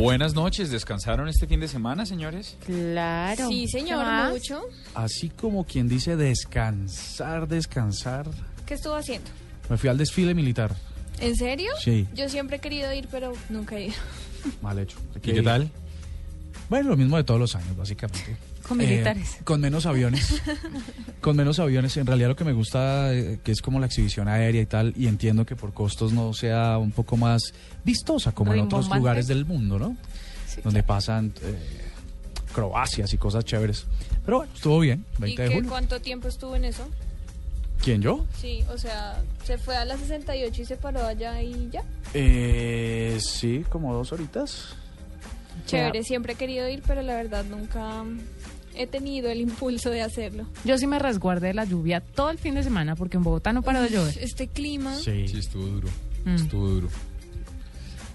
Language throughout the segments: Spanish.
Buenas noches, ¿descansaron este fin de semana, señores? Claro. Sí, señor, mucho. Así como quien dice descansar, descansar. ¿Qué estuvo haciendo? Me fui al desfile militar. ¿En serio? Sí. Yo siempre he querido ir, pero nunca he ido. Mal hecho. ¿Y qué tal? Bueno, lo mismo de todos los años, básicamente. Con Eh, militares. con menos aviones. con menos aviones. En realidad lo que me gusta, eh, que es como la exhibición aérea y tal, y entiendo que por costos no sea un poco más vistosa como en otros lugares del mundo, ¿no? Sí, Donde pasan eh, croacias y cosas chéveres. Pero bueno, estuvo bien, ¿Y 20 de qué, julio. cuánto tiempo estuvo en eso? ¿Quién, yo? Sí, o sea, se fue a las 68 y se paró allá y ya. Eh, sí, como dos horitas. Chévere, siempre he querido ir, pero la verdad nunca he tenido el impulso de hacerlo. Yo sí me resguardé de la lluvia todo el fin de semana porque en Bogotá no paró de llover. Este clima. Sí. Sí, estuvo duro. Mm. Estuvo duro.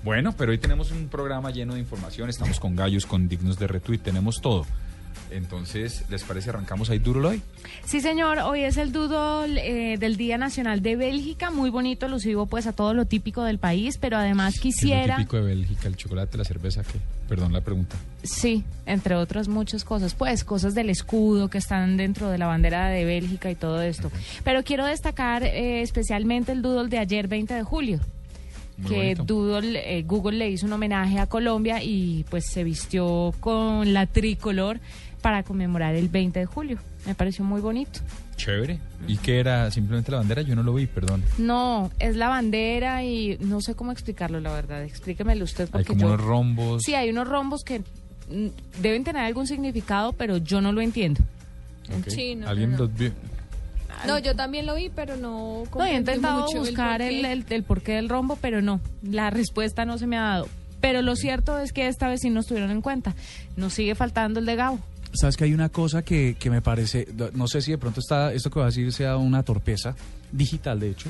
Bueno, pero hoy tenemos un programa lleno de información. Estamos con gallos, con dignos de retweet, tenemos todo. Entonces, ¿les parece arrancamos ahí duro hoy? Sí, señor, hoy es el doodle eh, del Día Nacional de Bélgica, muy bonito, alusivo pues a todo lo típico del país, pero además ¿Qué es lo quisiera, típico de Bélgica, el chocolate, la cerveza, ¿qué? Perdón la pregunta. sí, entre otras muchas cosas, pues cosas del escudo que están dentro de la bandera de Bélgica y todo esto. Pero quiero destacar eh, especialmente el doodle de ayer, 20 de julio. Muy que. Doodle, eh, Google le hizo un homenaje a Colombia y pues se vistió con la tricolor para conmemorar el 20 de julio. Me pareció muy bonito. Chévere. ¿Y qué era? ¿Simplemente la bandera? Yo no lo vi, perdón. No, es la bandera y no sé cómo explicarlo, la verdad. Explíquemelo usted Hay porque como yo... unos rombos. Sí, hay unos rombos que mm, deben tener algún significado, pero yo no lo entiendo. Ok. Sí, no, ¿Alguien no, no. los vio? No, yo también lo vi, pero no No, he intentado mucho buscar el, porqué. el, el porqué del rombo, pero no, la respuesta no se me ha dado. Pero lo cierto es que esta vez sí nos tuvieron en cuenta. Nos sigue faltando el de Gabo. Sabes que hay una cosa que, que me parece, no sé si de pronto está, esto que voy a decir sea una torpeza, digital de hecho,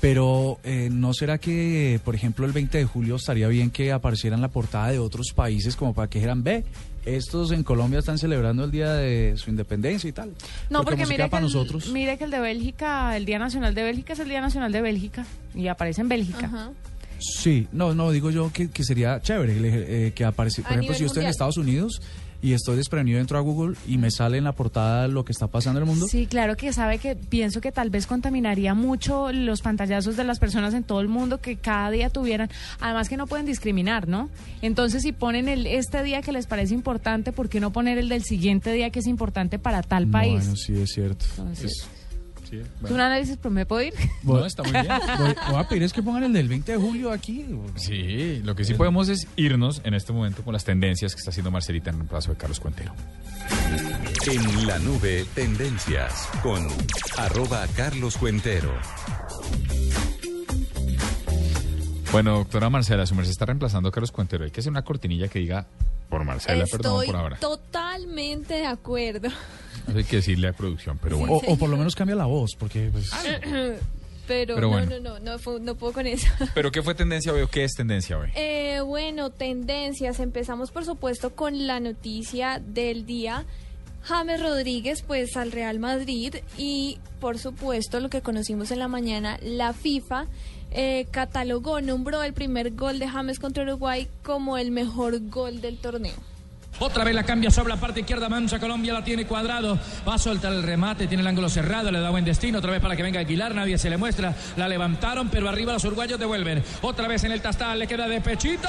pero eh, ¿no será que, por ejemplo, el 20 de julio estaría bien que apareciera en la portada de otros países como para que dijeran, ve, estos en Colombia están celebrando el día de su independencia y tal? No, porque, se mire, que para el, nosotros. mire que el de Bélgica, el Día Nacional de Bélgica es el Día Nacional de Bélgica y aparece en Bélgica. Ajá. Sí, no, no, digo yo que, que sería chévere eh, que apareciera. Por A ejemplo, si yo estoy en mundial. Estados Unidos y estoy desprevenido dentro a Google y me sale en la portada lo que está pasando en el mundo. Sí, claro que sabe que pienso que tal vez contaminaría mucho los pantallazos de las personas en todo el mundo que cada día tuvieran, además que no pueden discriminar, ¿no? Entonces si ponen el este día que les parece importante, ¿por qué no poner el del siguiente día que es importante para tal país? Bueno, sí, es cierto. Entonces, Sí, ¿es bueno. un análisis, pero me puedo ir? No, está muy bien. Voy, voy a pedir es que pongan el del 20 de julio aquí. Sí, lo que sí podemos es irnos en este momento con las tendencias que está haciendo Marcelita en el plazo de Carlos Cuentero. En la nube, tendencias con arroba Carlos Cuentero. Bueno, doctora Marcela, su merced está reemplazando a Carlos Cuentero. Hay que hacer una cortinilla que diga por Marcela, perdón Estoy por ahora. totalmente de acuerdo. Hay que decirle a producción, pero bueno. O, o por lo menos cambia la voz, porque pues, Pero, Pero no, bueno. no, no, no, fue- no puedo con eso. ¿Pero qué fue tendencia hoy o qué es tendencia hoy? Eh, bueno, tendencias. Empezamos, por supuesto, con la noticia del día. James Rodríguez, pues al Real Madrid y, por supuesto, lo que conocimos en la mañana, la FIFA eh, catalogó, nombró el primer gol de James contra Uruguay como el mejor gol del torneo. Otra vez la cambia sobre la parte izquierda, Mancha Colombia la tiene cuadrado, va a soltar el remate, tiene el ángulo cerrado, le da buen destino, otra vez para que venga Aguilar, nadie se le muestra, la levantaron, pero arriba los uruguayos devuelven, otra vez en el tastal, le queda de pechito.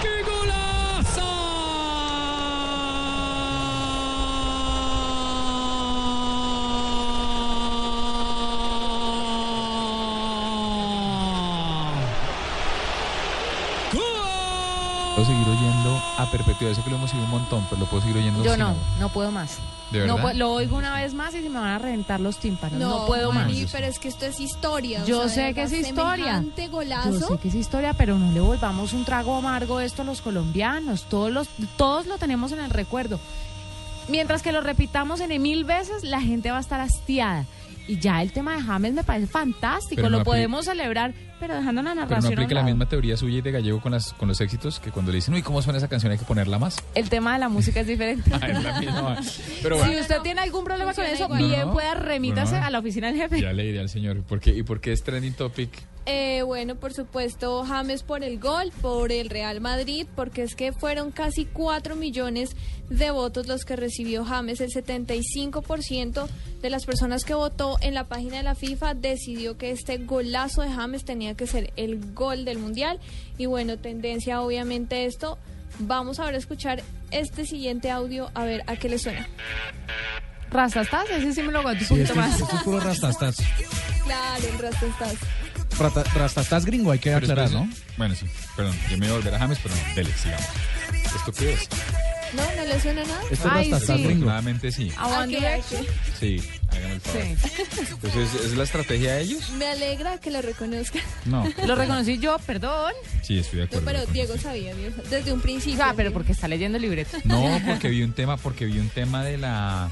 ¡Qué golazo! Puedo seguir oyendo a perpetuidad. Sé que lo hemos oído un montón, pero lo puedo seguir oyendo Yo no, no puedo más. ¿De No verdad? lo oigo una vez más y se me van a reventar los tímpanos. No, puedo Mari, más. pero es que esto es historia. o Yo sea, sé que es historia. semejante Yo golazo. sé que es historia, pero no le volvamos un trago amargo esto a los colombianos. Todos, los, todos lo tenemos en el recuerdo. Mientras que lo repitamos en mil veces, la gente va a estar hastiada. Y ya el tema de James me parece fantástico. Pero no lo podemos celebrar, pero dejando la Pero narración. no a un aplica la misma teoría suya y de Gallego con, las, con los éxitos que cuando le dicen, uy, ¿cómo suena esa canción? Hay que ponerla más. El tema de la música es diferente. Ah, es la misma. Pero si bueno, usted tiene algún problema con eso, igual. bien No, pueda remítase no. a la oficina del jefe. ya le diré al señor. ¿por qué? ¿Y por qué es trending topic? Eh, bueno, por supuesto, James por el gol, por el Real Madrid, porque es que fueron casi 4 millones de votos los que recibió James. El 75% de las personas que votó en la página de la FIFA decidió que este golazo de James tenía que ser el gol del Mundial. Y bueno, tendencia obviamente esto. Vamos ahora a escuchar este siguiente audio, a ver a qué le suena. Rastastas, ese sí me lo aguanto un Sí, poquito esto, es- más. esto es puro rastastas. Claro, el resto Rastastas gringo, hay que Pero aclarar, ¿no? Bueno, sí. Perdón, yo me voy a volver a James, pero no, dele, sigamos. ¿Esto qué es? ¿No? ¿No le suena nada? Esto es Ay, rastastas sí. gringo. Afortunadamente sí. A One Ok, Direction. ok. Sí, hágame el favor. Sí. Entonces, ¿es la estrategia de ellos? Me alegra que lo reconozca. No. Lo reconocí yo, perdón. Sí, estoy de No, acuerdo. pero Diego sabía, Diego desde un principio. Ah, pero porque está leyendo el libreto. No, porque vi un tema, porque vi un tema de la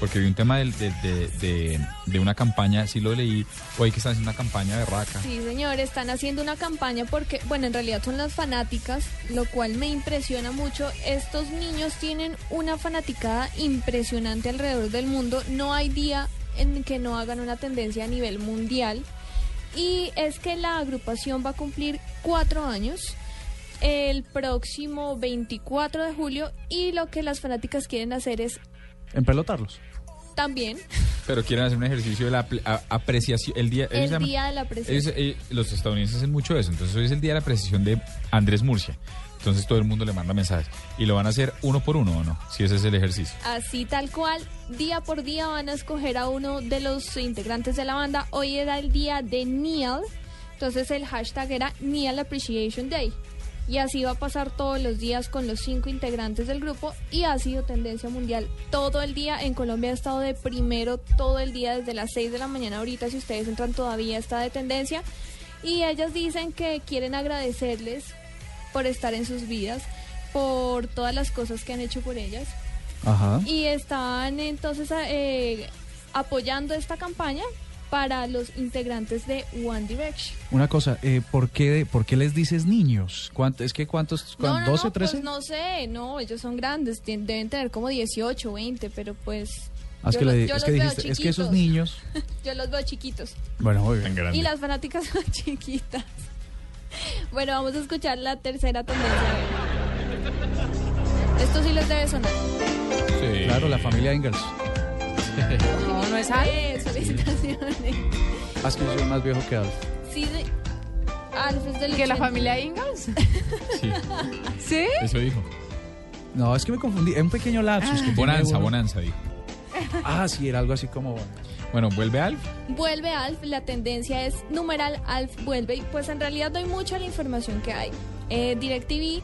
porque vi un tema del- de, de, de, de una campaña, sí lo leí, hoy que están haciendo una campaña de raca. Sí, señor, están haciendo una campaña porque, bueno, en realidad son las fanáticas, lo cual me impresiona mucho. Estos niños tienen una fanaticada impresionante alrededor del mundo. No hay día en que no hagan una tendencia a nivel mundial. Y es que la agrupación va a cumplir cuatro años el próximo 24 de julio y lo que las fanáticas quieren hacer es Empelotarlos. También Pero quieren hacer un ejercicio de la apreciación, el día, el día de la ellos, presencia. eh, los estadounidenses hacen mucho eso, entonces hoy es el día de la apreciación de Andrés Murcia. Entonces todo el mundo le manda mensajes. ¿Y lo van a hacer uno por uno o no? Si ese es el ejercicio. Así tal cual, día por día van a escoger a uno de los integrantes de la banda. Hoy era el día de Neil, entonces el hashtag era Neil Appreciation Day. Y así va a pasar todos los días con los cinco integrantes del grupo y ha sido tendencia mundial todo el día. En Colombia ha estado de primero todo el día desde las 6 de la mañana ahorita, si ustedes entran todavía está de tendencia. Y ellas dicen que quieren agradecerles por estar en sus vidas, por todas las cosas que han hecho por ellas Ajá. y estaban entonces eh, apoyando esta campaña para los integrantes de One Direction. Una cosa, eh, ¿por, qué, ¿por qué les dices niños? ¿Cuánto, ¿Es que cuántos? No, cuán- no, ¿12, no, 13? pues no sé, no, ellos son grandes, deben tener como 18, 20, pero pues Ah, es yo que, le- yo es los que veo dijiste, es que esos chiquitos. niños... yo los veo chiquitos Bueno, muy bien. Y las fanáticas son chiquitas. Bueno, vamos a escuchar la tercera tendencia. Esto sí les debe sonar. Sí. Claro, la familia Ingalls. No, no es algo. Eh, felicitaciones. Ah, es que yo soy más viejo que Alf. Sí, de... Alf es del ¿Que la 80. familia Ingalls? Sí, ¿Sí? eso dijo. No, es que me confundí. Es un pequeño lapsus. que Bonanza, uno. bonanza, dijo. Ah, sí, era algo así como... Bueno, vuelve Alf. Vuelve Alf, la tendencia es numeral Alf vuelve y pues en realidad doy mucha la información que hay. Eh, DirecTV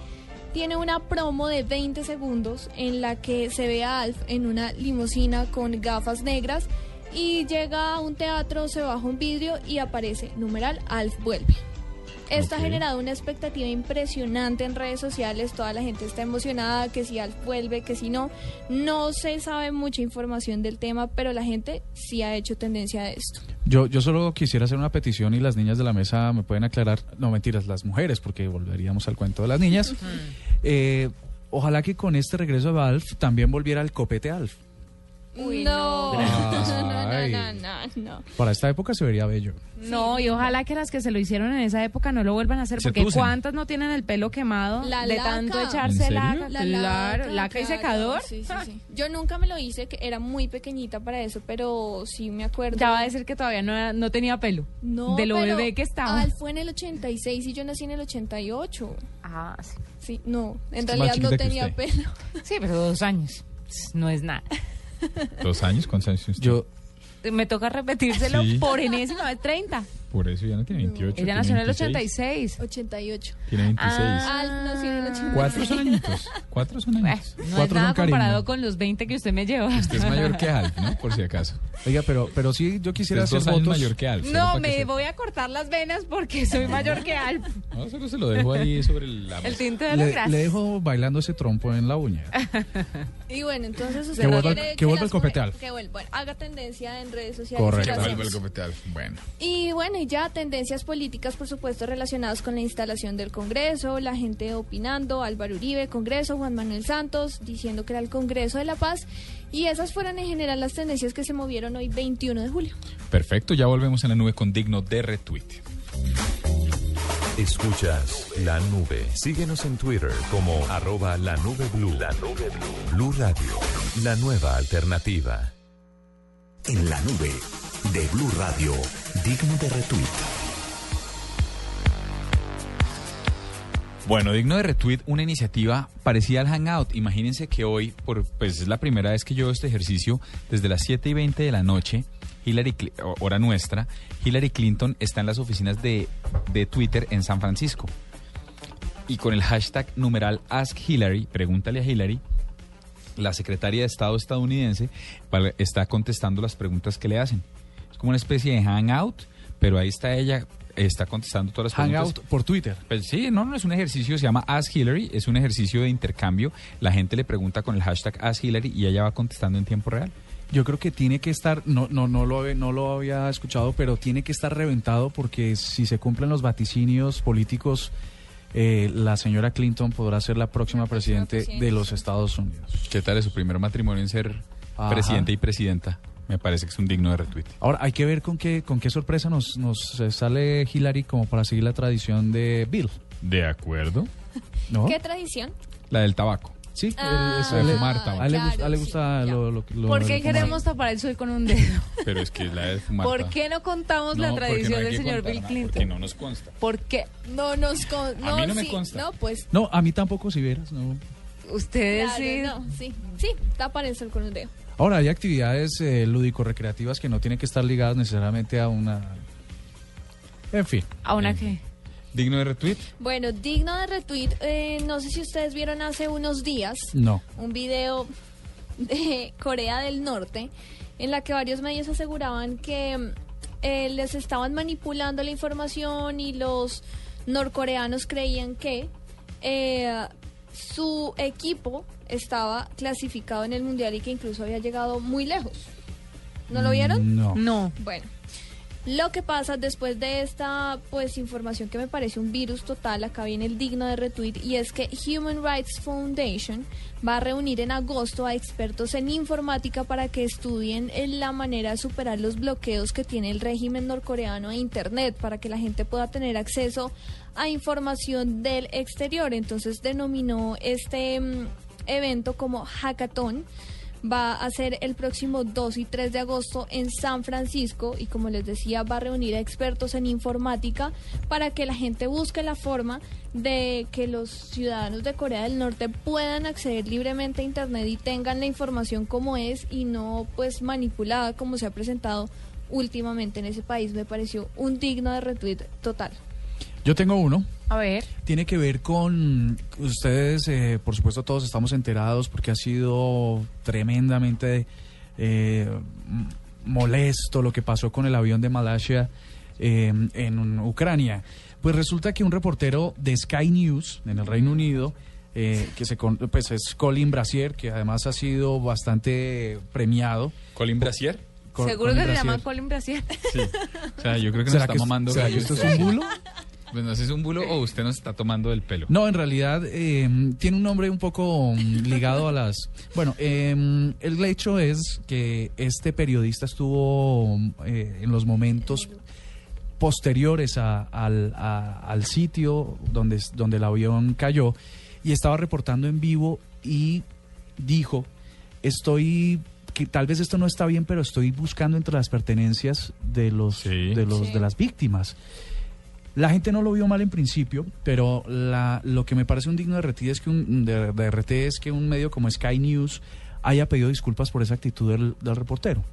tiene una promo de 20 segundos en la que se ve a Alf en una limusina con gafas negras y llega a un teatro, se baja un vidrio y aparece numeral Alf vuelve. Esto ha generado una expectativa impresionante en redes sociales, toda la gente está emocionada, que si Alf vuelve, que si no, no se sabe mucha información del tema, pero la gente sí ha hecho tendencia a esto. Yo, yo solo quisiera hacer una petición y las niñas de la mesa me pueden aclarar, no mentiras, las mujeres, porque volveríamos al cuento de las niñas. Eh, ojalá que con este regreso de Alf también volviera el copete Alf. Uy, no. no. No, no, no, no, no. Para esta época se vería bello. No, y ojalá que las que se lo hicieron en esa época no lo vuelvan a hacer, porque. ¿cuántas no tienen el pelo quemado La de tanto ¿En echarse serio? laca? La laca, laca y claro. secador. Sí, sí, sí. Yo nunca me lo hice, que era muy pequeñita para eso, pero sí me acuerdo. Ya va a decir que todavía no, era- no tenía pelo. no, de lo pero bebé que estaba. Alf fue en el 86 y yo nací en el 88. Ah, sí. Sí, no, en realidad no tenía pelo. Sí, pero dos años. No es nada. ¿Dos años? ¿Cuántos años tiene usted? Yo, Me toca repetírselo Sí. por enésima vez 30. Por eso ya no tiene 28. Ella tiene nació en el 26. 86. 88. Tiene 26. Ah. Nació Cuatro son añitos. Cuatro son Bueno, añitos. no es Cuatro nada son cariño. comparado con los 20 que usted me lleva. Usted es mayor que Alf, ¿no? Por si acaso. Oiga, pero, pero sí, yo Usted quisiera es hacer dos años votos. mayor que Alf. No, que me voy a cortar las venas porque soy mayor que Alf. No, solo se lo dejo ahí sobre la El mesa. tinte de la Le, grasa. le dejo bailando ese trompo en la uña. Y bueno, entonces usted Que vuelva el- que vuelva el copete mujeres- Alf. Que vuelva, bueno, haga tendencia en redes sociales. Correcto. Vuelve hacemos. el copete Alf. Bueno. Y bueno, y ya tendencias políticas, por supuesto, relacionadas con la instalación del Congreso, la gente opinando, Álvaro Uribe, Congreso, Juan Manuel Santos, diciendo que era el Congreso de la Paz. Y esas fueron en general las tendencias que se movieron hoy 21 de julio. Perfecto, ya volvemos en la nube con digno de retweet. Escuchas la nube. Síguenos en Twitter como arroba la nube blue. La nube blue. Blue Radio, la nueva alternativa. En la nube de Blue Radio, digno de retweet. Bueno, digno de retweet, una iniciativa parecida al Hangout. Imagínense que hoy, por, pues es la primera vez que yo hago este ejercicio, desde las 7 y 20 de la noche, Hillary, hora nuestra, Hillary Clinton está en las oficinas de, de Twitter en San Francisco. Y con el hashtag numeral Ask Hillary, pregúntale a Hillary, la secretaria de Estado estadounidense está contestando las preguntas que le hacen. Es como una especie de Hangout, pero ahí está ella, está contestando todas las preguntas. Hangout por Twitter. Pues sí, no, no es un ejercicio, se llama Ask Hillary, es un ejercicio de intercambio. La gente le pregunta con el hashtag Ask Hillary y ella va contestando en tiempo real. Yo creo que tiene que estar, no, no, no, lo, no lo había escuchado, pero tiene que estar reventado porque si se cumplen los vaticinios políticos, eh, la señora Clinton podrá ser la próxima presidente presidenta. de los Estados Unidos. ¿Qué tal es su primer matrimonio en ser Ajá. presidente y presidenta? Me parece que es un digno de retweet. Ahora hay que ver con qué, con qué sorpresa nos, nos eh, sale Hillary como para seguir la tradición de Bill, De acuerdo. ¿no? ¿Qué tradición? La del tabaco. Sí, Ah, él- es- de fumar tabaco. a él le claro, gusta, a él le sí, gusta ya. lo, lo, lo- ¿Por qué fumar. queremos tapar el sol con un dedo? Pero es que la de fumar ¿Por qué no contamos No, la porque no tradición del señor contar, Bill Porque Clinton? no nos consta. ¿Por qué? No nos con, A mí no me sí, consta. No, pues. No, a mí tampoco, si vieras, no. Ustedes claro, sí. no, sí, sí, tapar el sol con un dedo. Ahora, hay actividades eh, lúdico-recreativas que no tienen que estar ligadas necesariamente a una... En fin. ¿A una qué? Digno de retweet. Bueno, digno de retweet, eh, no sé si ustedes vieron hace unos días No. un video de Corea del Norte en la que varios medios aseguraban que eh, les estaban manipulando la información y los norcoreanos creían que eh, su equipo estaba clasificado en el mundial y que incluso había llegado muy lejos. ¿No lo vieron? No. No. Bueno, lo que pasa después de esta pues información que me parece un virus total, acá viene el digno de retweet, y es que Human Rights Foundation va a reunir en agosto a expertos en informática para que estudien en la manera de superar los bloqueos que tiene el régimen norcoreano a Internet, para que la gente pueda tener acceso a información del exterior. Entonces denominó este mm, evento como hackathon va a ser el próximo 2 y 3 de agosto en San Francisco y como les decía va a reunir a expertos en informática para que la gente busque la forma de que los ciudadanos de Corea del Norte puedan acceder libremente a internet y tengan la información como es y no pues manipulada como se ha presentado últimamente en ese país me pareció un digno de retweet total. Yo tengo uno. A ver. Tiene que ver con ustedes, eh, por supuesto todos estamos enterados porque ha sido tremendamente eh, molesto lo que pasó con el avión de Malasia eh, en Ucrania. Pues resulta que un reportero de Sky News en el Reino Unido, eh, que se con- pues es Colin Brasier, que además ha sido bastante premiado. Colin Brasier. Col- Seguro Colin que se llama. Colin Brasier. Sí. O sea, yo creo que nos ¿Será está mamando. será que esto es un bulo? Pues no es un bulo o usted nos está tomando del pelo. No, en realidad eh, tiene un nombre un poco mm, ligado a las... Bueno, eh, el hecho es que este periodista estuvo eh, en los momentos posteriores a- al, a- al sitio donde, donde el avión cayó y estaba reportando en vivo y dijo, estoy que tal vez esto no está bien, pero estoy buscando entre las pertenencias de los Sí. de los Sí. de las víctimas. La gente no lo vio mal en principio, pero la, lo que me parece un digno de RT es que un de, de es que un medio como Sky News haya pedido disculpas por esa actitud del, del reportero.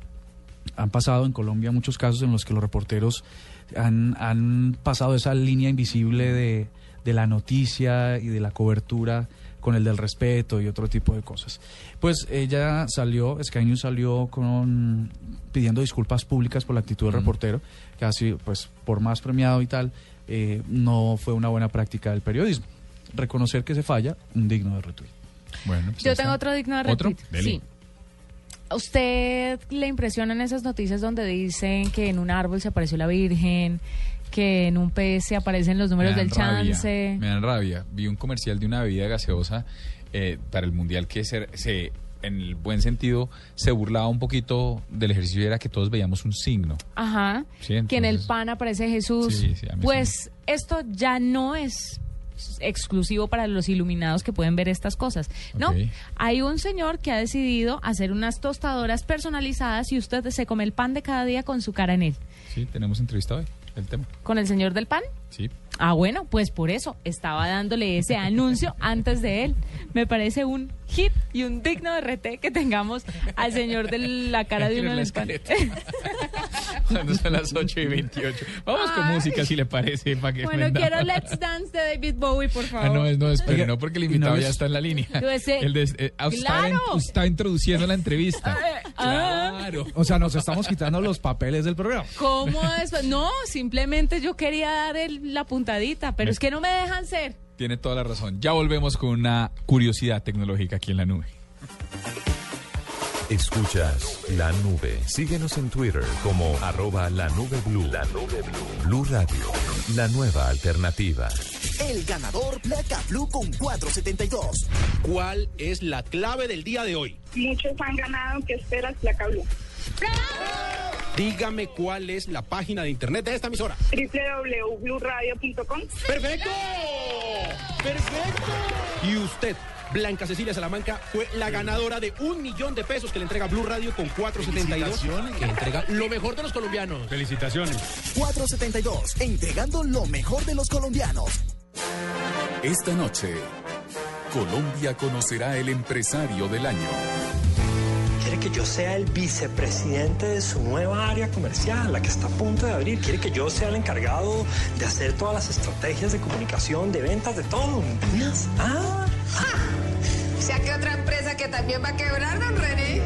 Han pasado en Colombia muchos casos en los que los reporteros han, han pasado esa línea invisible de, de la noticia y de la cobertura con el del respeto y otro tipo de cosas. Pues ella salió, Sky News salió con pidiendo disculpas públicas por la actitud del reportero, que así, pues, por más premiado y tal, eh, no fue una buena práctica del periodismo. Reconocer que se falla, un digno de retweet. Bueno, pues Yo tengo está. otro digno de ¿Otro? retweet. Dele. Sí. ¿A ¿Usted le impresionan esas noticias donde dicen que en un árbol se apareció la Virgen, que en un se aparecen los números del rabia, chance? Me dan rabia. Vi un comercial de una bebida gaseosa eh, para el mundial que se, se, en el buen sentido, se burlaba un poquito del ejercicio y era que todos veíamos un signo. Ajá. Sí, que en el pan aparece Jesús. Sí, sí, pues esto ya no es exclusivo para los iluminados que pueden ver estas cosas. No, hay un señor que ha decidido hacer unas tostadoras personalizadas y usted se come el pan de cada día con su cara en él. Sí, tenemos entrevista hoy, el tema. ¿Con el señor del pan? Sí. Ah, bueno, pues por eso estaba dándole ese anuncio antes de él. Me parece un hit y un digno de RT que tengamos al señor de la cara de uno en. Cuando son las 8 y 28. Vamos con música, si le parece. para que Bueno, quiero Let's Dance de David Bowie, por favor. Ah, no, es, no, espere, Oiga, no, porque el ¿y no invitado ya está en la línea. Ese- El de- eh, ah, estaba introduciendo la entrevista. Ah. Claro. O sea, nos estamos quitando los papeles del programa. ¿Cómo es? No, simplemente yo quería dar el- la puntadita, pero Me- es que no me dejan ser. Tiene toda la razón. Ya volvemos con una curiosidad tecnológica aquí en la nube. Escuchas la nube. Síguenos en Twitter como arroba la nube blue. La nube blue. Blue Radio, la nueva alternativa. El ganador Placa Blue con 472. ¿Cuál es la clave del día de hoy? Muchos han ganado. ¿Qué esperas, Placa Blue? Dígame cuál es la página de internet de esta emisora. www.bluradio.com. ¡Perfecto! ¡Perfecto! Y usted, Blanca Cecilia Salamanca, fue la ganadora de un millón de pesos que le entrega Blue Radio con 472. Que entrega lo mejor de los colombianos. Felicitaciones. 472. Entregando lo mejor de los colombianos. Esta noche, Colombia conocerá el empresario del año. Quiere que yo sea el vicepresidente de su nueva área comercial, la que está a punto de abrir. Quiere que yo sea el encargado de hacer todas las estrategias de comunicación, de ventas, de todo. ¿Me entiendes? Ah, O sea que otra empresa que también va a quebrar, don René.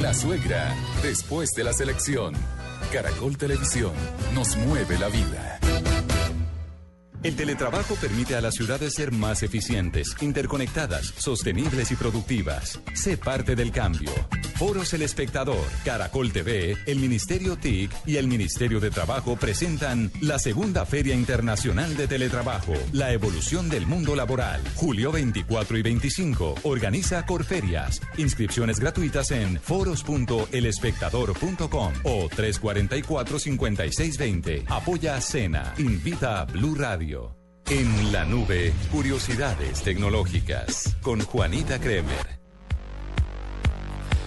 La suegra, después de la selección. Caracol Televisión, nos mueve la vida. El teletrabajo permite a las ciudades ser más eficientes, interconectadas, sostenibles y productivas. Sé parte del cambio. Foros El Espectador, Caracol TV, el Ministerio TIC y el Ministerio de Trabajo presentan la segunda Feria Internacional de Teletrabajo, la evolución del mundo laboral. Julio 24 y 25. Organiza Corferias. Inscripciones gratuitas en foros.elespectador.com o 344-5620. Apoya Cena. Invita a Blue Radio. En la nube, curiosidades tecnológicas con Juanita Kremer.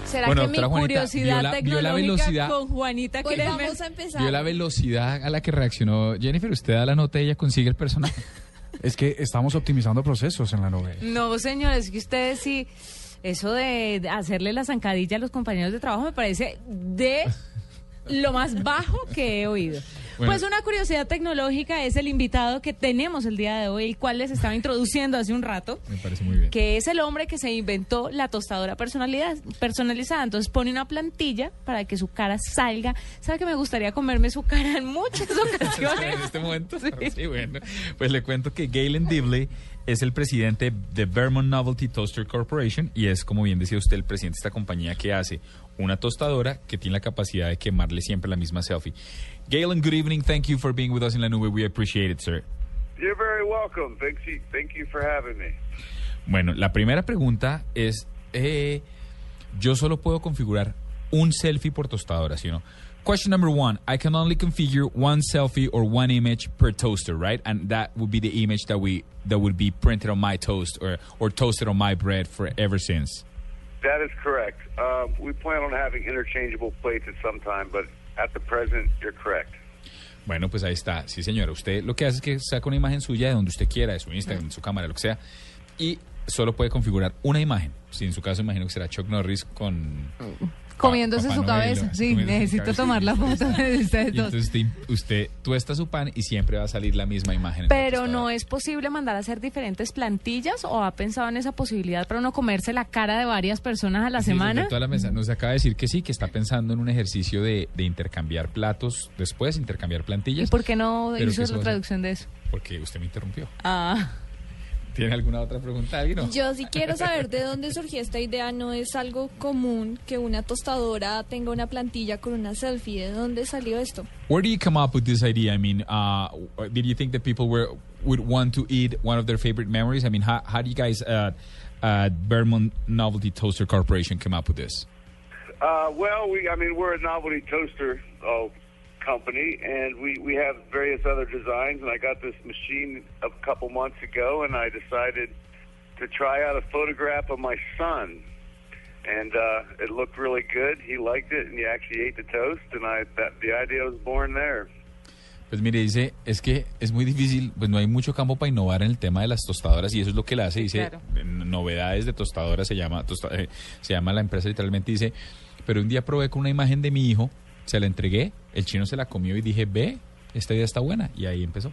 ¿Será Bueno, que mi Juanita, curiosidad vio la- vio la tecnológica velocidad. con Juanita Pues Kremer? vamos a empezar. Vio la velocidad a la que reaccionó Jennifer. Usted da la nota y ella consigue el personaje. Es que estamos optimizando procesos en la novela. No, señores, que ustedes sí... Eso de hacerle la zancadilla a los compañeros de trabajo me parece de lo más bajo que he oído. Bueno. Pues una curiosidad tecnológica es el invitado que tenemos el día de hoy, el cual les estaba introduciendo hace un rato. Me parece muy bien. que es el hombre que se inventó la tostadora personalidad, personalizada. Entonces pone una plantilla para que su cara salga. ¿Sabe que me gustaría comerme su cara en muchas ocasiones? en este momento. Sí. bueno. Pues le cuento que Galen Dibley es el presidente de Vermont Novelty Toaster Corporation y es, como bien decía usted, el presidente de esta compañía que hace una tostadora que tiene la capacidad de quemarle siempre la misma selfie. Galen, good evening. Thank you for being with us in la nube. We appreciate it, sir. You're very welcome. Thank you, thank you for having me. Bueno, la primera pregunta es, eh, yo solo puedo configurar un selfie por tostadora, ¿sí o no? Question number one, I can only configure one selfie or one image per toaster, right? And that would be the image that we that would be printed on my toast or or toasted on my bread for ever since. That is correct. Um, we plan on having interchangeable plates at some time, but at the present, you're correct. Bueno, pues ahí está. Sí, señora. Usted lo que hace es que saca una imagen suya de donde usted quiera, de su Instagram, de su cámara, lo que sea, y solo puede configurar una imagen. Si en su caso imagino que será Chuck Norris con, Comiéndose su cabeza. Sí, necesito tomar la foto de ustedes dos. entonces usted, usted tuesta su pan y siempre va a salir la misma imagen. Pero no es posible mandar a hacer diferentes plantillas o ha pensado en esa posibilidad para uno comerse la cara de varias personas a la Sí, semana. toda la mesa. Nos acaba de decir que sí, que está pensando en un ejercicio de, de intercambiar platos después, intercambiar plantillas. ¿Y por qué no hizo la traducción de eso? Porque usted me interrumpió. Ah. ¿Tiene alguna otra pregunta, alguien? no? Yo sí quiero saber de dónde surgió esta idea. No es algo común que una tostadora tenga una plantilla con una selfie. ¿De dónde salió esto? Where do you come up with this idea? I mean, uh, did you think that people were would want to eat one of their favorite memories? I mean, how, how do you guys uh, at Vermont Novelty Toaster Corporation come up with this? Uh, well, we, I mean, we're a novelty toaster uh, company, and we, we have various other designs. And I got this machine a couple months ago, and I decided to try out a photograph of my son. And uh, it looked really good. He liked it, and he actually ate the toast. And I that the idea was born there. Pues mire, dice, es que es muy difícil, pues no hay mucho campo para innovar en el tema de las tostadoras y eso es lo que le hace, dice, claro. en novedades de tostadoras se llama, tosta- eh, se llama la empresa literalmente, dice, pero un día probé con una imagen de mi hijo, se la entregué, el chino se la comió y dije, ve, esta idea está buena y ahí empezó.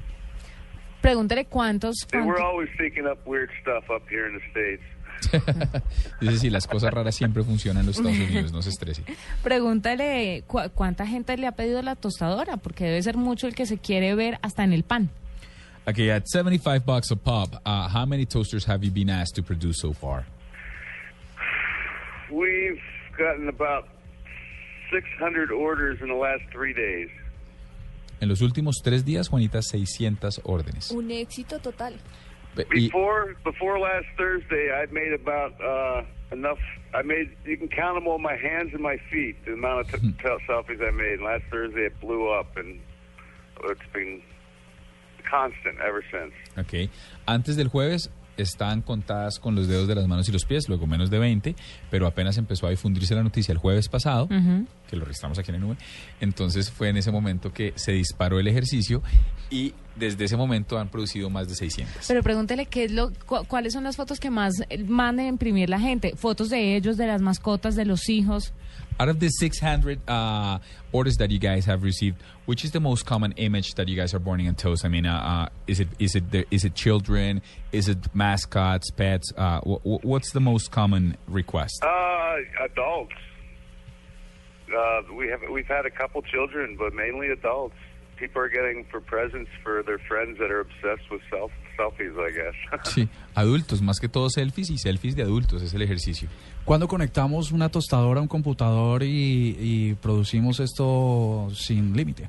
Pregúntele cuántos... And we're cuántos- always thinking up weird stuff up here in the states. Dice, sí, las cosas raras siempre funcionan en los Estados Unidos, no se estrese. Pregúntale cu- cuánta gente le ha pedido la tostadora, porque debe ser mucho el que se quiere ver hasta en el pan. Okay, at 75 bucks a pop, uh, how many toasters have you been asked to produce so far? We've gotten about 600 orders in the last three days. En los últimos tres días, Juanita, 600 órdenes. Un éxito total. Before before last Thursday, I'd made about uh, enough. I made you can count them on my hands and my feet. The amount of t- Hmm. t- selfies I made. And last Thursday, it blew up, and it's been constant ever since. Ok. Antes del jueves están contadas con los dedos de las manos y los pies, luego menos de 20, pero apenas empezó a difundirse la noticia el jueves pasado, que lo registramos aquí en el nube, entonces fue en ese momento que se disparó el ejercicio y desde ese momento han producido más de 600. Pero pregúntele qué es lo, cu- cuáles son las fotos que más eh, manda imprimir la gente. Fotos de ellos, de las mascotas, de los hijos. Out of the 600 uh, orders that you guys have received, which is the most common image that you guys are burning on toast? I mean, uh, uh, is it is it the, is it children? Is it mascots, pets? Uh, wh- wh- what's the most common request? Uh, adults. Uh, we have we've had a couple children, but mainly adults. People are getting for presents for their friends that are obsessed with self selfies. I guess. Sí, adultos, más que todo selfies y selfies de adultos, es el ejercicio. Cuando conectamos una tostadora a un computador y, y producimos esto sin límite.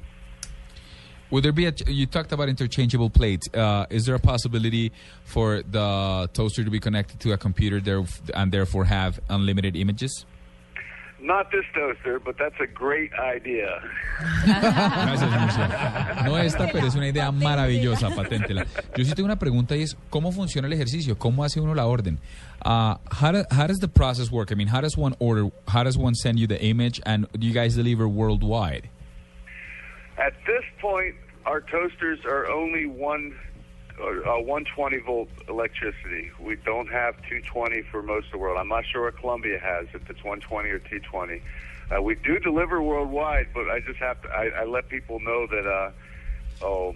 Would there be a, you talked about interchangeable plates. Uh, is there a possibility for the toaster to be connected to a computer there and therefore have unlimited images? Not this toaster, but that's a great idea. Gracias, Murcia. No esta, pero es una idea maravillosa, paténtela. Yo sí tengo una pregunta y es, ¿cómo funciona el ejercicio? ¿Cómo hace uno la orden? Uh, how, do- how does the process work? I mean, how does one order, how does one send you the image, and do you guys deliver worldwide? At this point, our toasters are only one uh, 120 volt electricity. We don't have 220 for most of the world. I'm not sure what Columbia has, if it's 120 or 220. Uh, we do deliver worldwide, but I just have to. I, I let people know that. Uh, oh,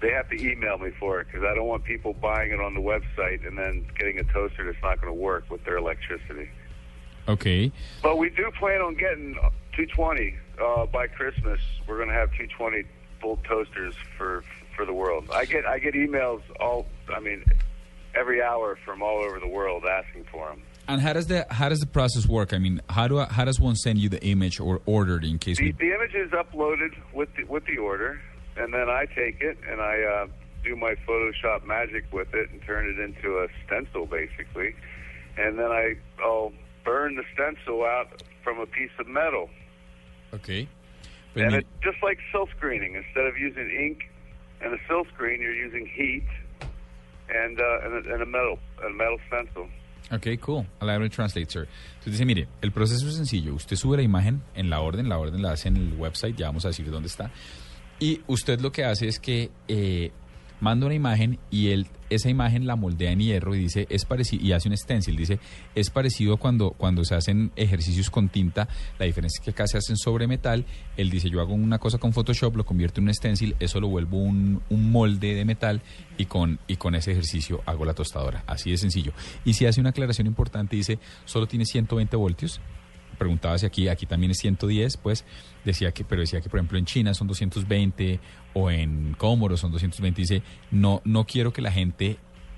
they have to email me for it because I don't want people buying it on the website and then getting a toaster that's not going to work with their electricity. Okay. But we do plan on getting 220 uh, by Christmas. We're going to have 220 volt toasters for for the world. I get I get emails all. I mean, every hour from all over the world asking for them. And how does the how does the process work? I mean, how do I, how does one send you the image or order it in case The, we the image is uploaded with the, with the order, and then I take it and I uh, do my Photoshop magic with it and turn it into a stencil, basically. And then I I'll burn the stencil out from a piece of metal. Okay. Pues and mire- it's just like silk screening. Instead of using ink and a silk screen, you're using heat and uh, a, metal a metal stencil. Ok, cool. Allow me translate, sir. Entonces dice, mire, el proceso es sencillo. Usted sube la imagen en la orden, la orden la hace en el website, ya vamos a decir dónde está. Y usted lo que hace es que eh, manda una imagen y él esa imagen la moldea en hierro y dice es parecido y hace un stencil dice es parecido cuando cuando se hacen ejercicios con tinta la diferencia es que acá se hacen sobre metal él dice yo hago una cosa con Photoshop lo convierto en un stencil eso lo vuelvo un, un molde de metal y con y con ese ejercicio hago la tostadora así de sencillo. Y si hace una aclaración importante dice solo tiene 120 voltios preguntaba si aquí, aquí también es 110, pues decía que, pero decía que por ejemplo en China son 220 o en Comoros son 220. Dice, no, no quiero que la gente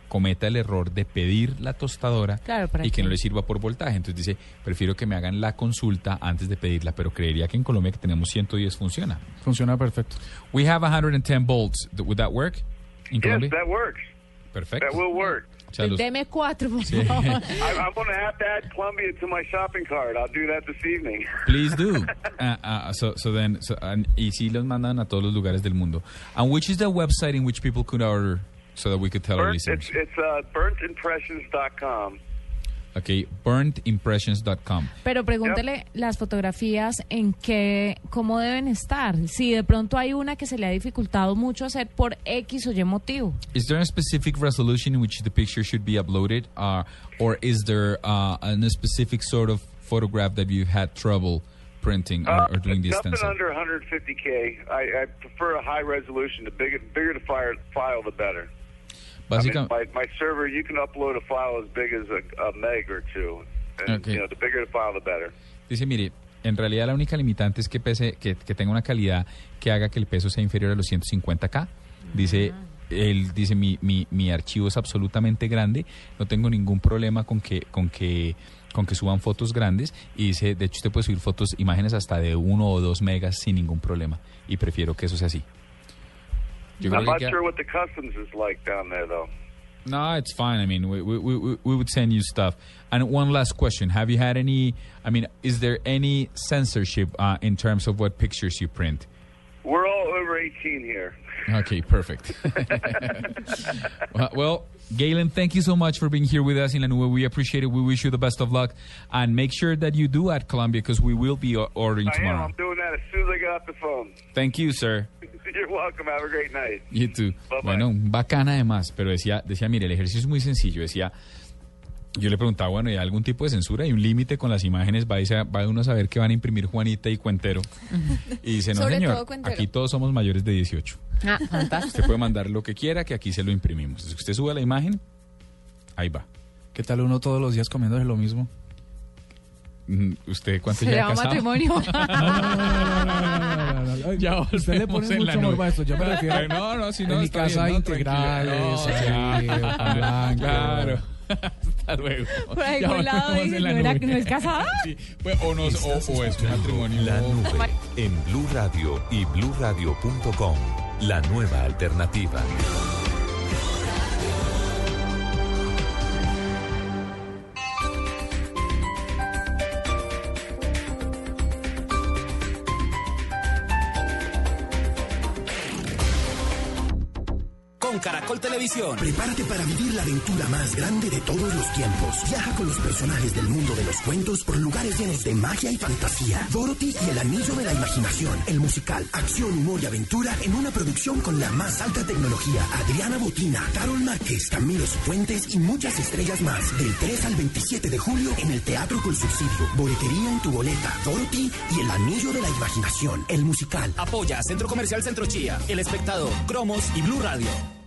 cometa el error de pedir la tostadora Claro, ¿para y que qué? no le sirva por voltaje. Entonces dice, prefiero que me hagan la consulta antes de pedirla, pero creería que en Colombia que tenemos 110 funciona. Funciona perfecto. We have 110 volts. Would that work in Yes, Colombia? that works. Perfecto. That will work. O Deme cuatro, por Sí. favor. I, I'm going to have to add Columbia to my shopping cart. I'll do that this evening. Please do. Uh, uh, so, so then, so, and, y sí los mandan a todos los lugares del mundo. And which is the website in which people could order so that we could tell our Burnt, listeners? it's it's uh, burntimpressions.com. Okay, burnedimpressions.com. Pero pregúntele las fotografías en qué, cómo deben estar. Si de pronto hay una que se le ha dificultado mucho hacer por X o Y motivo. Is there a specific resolution in which the picture should be uploaded, uh, or is there uh, a specific sort of photograph that you had trouble printing or, or doing the Uh, Nothing under 150k. I, I prefer a high resolution. The bigger, bigger the file the better. I mean, Básicamente, my, my server, you can upload a file as big as a, a meg or two, and Okay. you know, the bigger the file, the better. dice, mire, en realidad la única limitante es que pese, que, que tenga una calidad que haga que el peso sea inferior a los 150k. Dice, él dice, mi, mi, mi archivo es absolutamente grande, no tengo ningún problema con que, con que con que suban fotos grandes y dice, de hecho usted puede subir fotos, imágenes hasta de uno o dos megas sin ningún problema y prefiero que eso sea así. Yo I'm not sure what the customs is like down there, though. No, it's fine. I mean, we, we, we, we would send you stuff. And one last question. Have you had any, I mean, is there any censorship uh, in terms of what pictures you print? We're all over 18 here. Okay, perfect. well, Galen, thank you so much for being here with us in La We appreciate it. We wish you the best of luck. And make sure that you do at Columbia because we will be ordering I am. tomorrow. I'm doing that as soon as I get off the phone. Thank you, sir. You're welcome. Have a great night. You too. Bye-bye. Bueno, bacana además, pero decía, decía, mire, el ejercicio es muy sencillo. Decía, yo le preguntaba, bueno, ¿hay algún tipo de censura? ¿Hay un límite con las imágenes? Va, a irse a- va uno a saber que van a imprimir Juanita y Cuentero. Y dice, no, Sobre señor, todo aquí todos somos mayores de 18. Ah, fantástico. Usted puede mandar lo que quiera, que aquí se lo imprimimos. Si usted sube la imagen, ahí va. ¿Qué tal uno todos los días comiéndose lo mismo? Mm, ¿Usted cuánto Se lleva casado? matrimonio. Ya Usted le pone mucho amor. Yo me refiero No, no, si no, en mi está casa bien, no, integrales. No, ahí, pan blanco. Claro. Hasta luego. Por ahí Ya por un lado volvemos dice, en la ¿no, era, nube. ¿no es casada? Sí, pues, o, no, o, o es matrimonio. La nube en Blue Radio y bluradio.com. La nueva alternativa. Caracol Televisión. Prepárate para vivir la aventura más grande de todos los tiempos. Viaja con los personajes del mundo de los cuentos por lugares llenos de magia y fantasía. Dorothy y el anillo de la imaginación. El musical, acción, humor y aventura en una producción con la más alta tecnología. Adriana Botina, Carol Márquez, Camilo Cifuentes y muchas estrellas más. Del 3 al 27 de julio en el Teatro con Subsidio. Boletería en tu boleta. Dorothy y el anillo de la imaginación. El musical. Apoya Centro Comercial Centro Chía, El Espectador, Cromos y Blue Radio.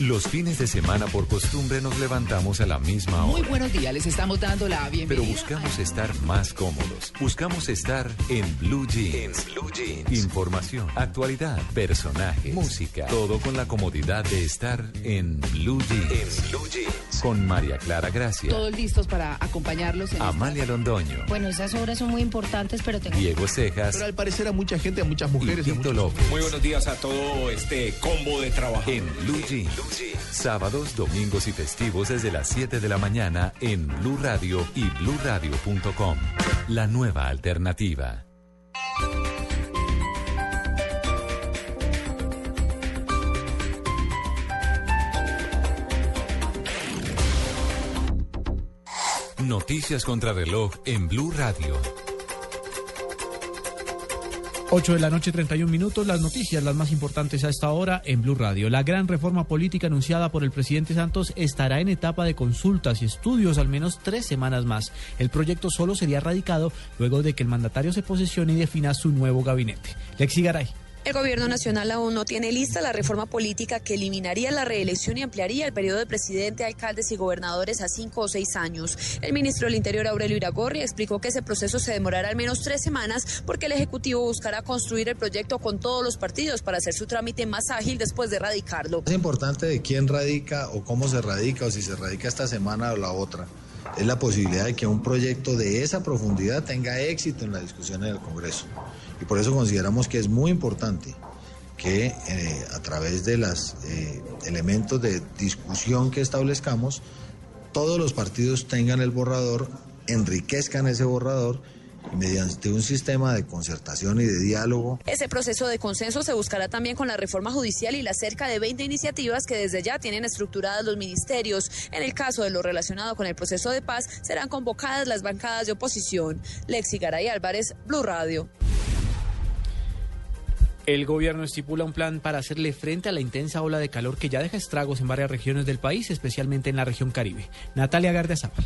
Los fines de semana por costumbre nos levantamos a la misma Muy hora. buenos días, les estamos dando la bienvenida. Pero buscamos estar más cómodos. Buscamos estar en Blue Jeans. Blue Jeans. Información, actualidad, personajes, música. Todo con la comodidad de estar en Blue Jeans. En Blue Jeans. Con María Clara Gracia, Todos listos para acompañarlos en Amalia Londoño, Bueno, esas obras son muy importantes, pero tengo... Diego Cejas Pero al parecer a mucha gente, a muchas mujeres. y Tito López. Muy buenos días a todo este combo de trabajo. En Blue Jeans. Sábados, domingos y festivos desde las 7 de la mañana en Blue Radio y bluradio.com. La nueva alternativa. Noticias contra reloj en Blue Radio. 8 de la noche, 31 minutos. Las noticias, las más importantes a esta hora en Blue Radio. La gran reforma política anunciada por el presidente Santos estará en etapa de consultas y estudios al menos tres semanas más. El proyecto solo sería radicado luego de que el mandatario se posesione y defina su nuevo gabinete. Lexi Garay. El gobierno nacional aún no tiene lista la reforma política que eliminaría la reelección y ampliaría el periodo de presidente, alcaldes y gobernadores a cinco o seis años. El ministro del Interior, Aurelio Iragorri, explicó que ese proceso se demorará al menos tres semanas porque el Ejecutivo buscará construir el proyecto con todos los partidos para hacer su trámite más ágil después de radicarlo. Es importante de quién radica o cómo se radica o si se radica esta semana o la otra. Es la posibilidad de que un proyecto de esa profundidad tenga éxito en la discusión en el Congreso. Y por eso consideramos que es muy importante que eh, a través de los eh, elementos de discusión que establezcamos, todos los partidos tengan el borrador, enriquezcan ese borrador mediante un sistema de concertación y de diálogo. Ese proceso de consenso se buscará también con la reforma judicial y las cerca de 20 iniciativas que desde ya tienen estructuradas los ministerios. En el caso de lo relacionado con el proceso de paz, serán convocadas las bancadas de oposición. Lexi Garay Álvarez, Blue Radio. El gobierno estipula un plan para hacerle frente a la intensa ola de calor que ya deja estragos en varias regiones del país, especialmente en la región Caribe. Natalia Gardiazabal.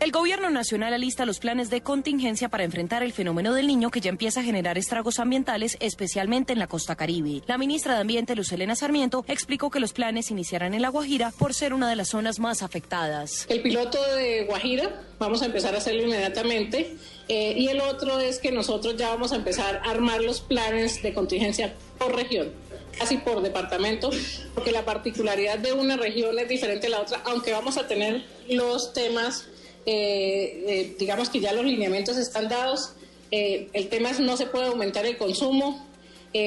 El gobierno nacional alista los planes de contingencia para enfrentar el fenómeno del niño que ya empieza a generar estragos ambientales, especialmente en la costa caribe. La ministra de Ambiente, Luz Elena Sarmiento, explicó que los planes iniciarán en La Guajira por ser una de las zonas más afectadas. El piloto de Guajira vamos a empezar a hacerlo inmediatamente eh, y el otro es que nosotros ya vamos a empezar a armar los planes de contingencia por región casi por departamento, porque la particularidad de una región es diferente a la otra, aunque vamos a tener los temas eh, eh, digamos que ya los lineamientos están dados. Eh, el tema es no se puede aumentar el consumo.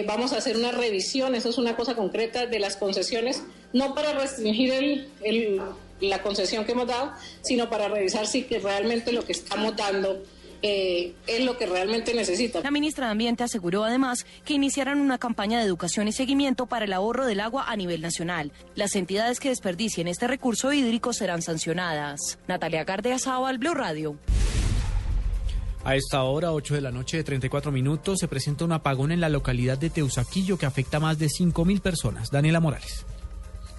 vamos a hacer una revisión, eso es una cosa concreta, de las concesiones, no para restringir la concesión que hemos dado, sino para revisar si realmente lo que estamos dando eh, es lo que realmente necesita. La ministra de Ambiente aseguró además que iniciarán una campaña de educación y seguimiento para el ahorro del agua a nivel nacional. Las entidades que desperdicien este recurso hídrico serán sancionadas. Natalia Gardea al Blue Radio. A esta hora, 8 de la noche de 34 minutos, se presenta un apagón en la localidad de Teusaquillo que afecta a más de 5.000 personas. Daniela Morales.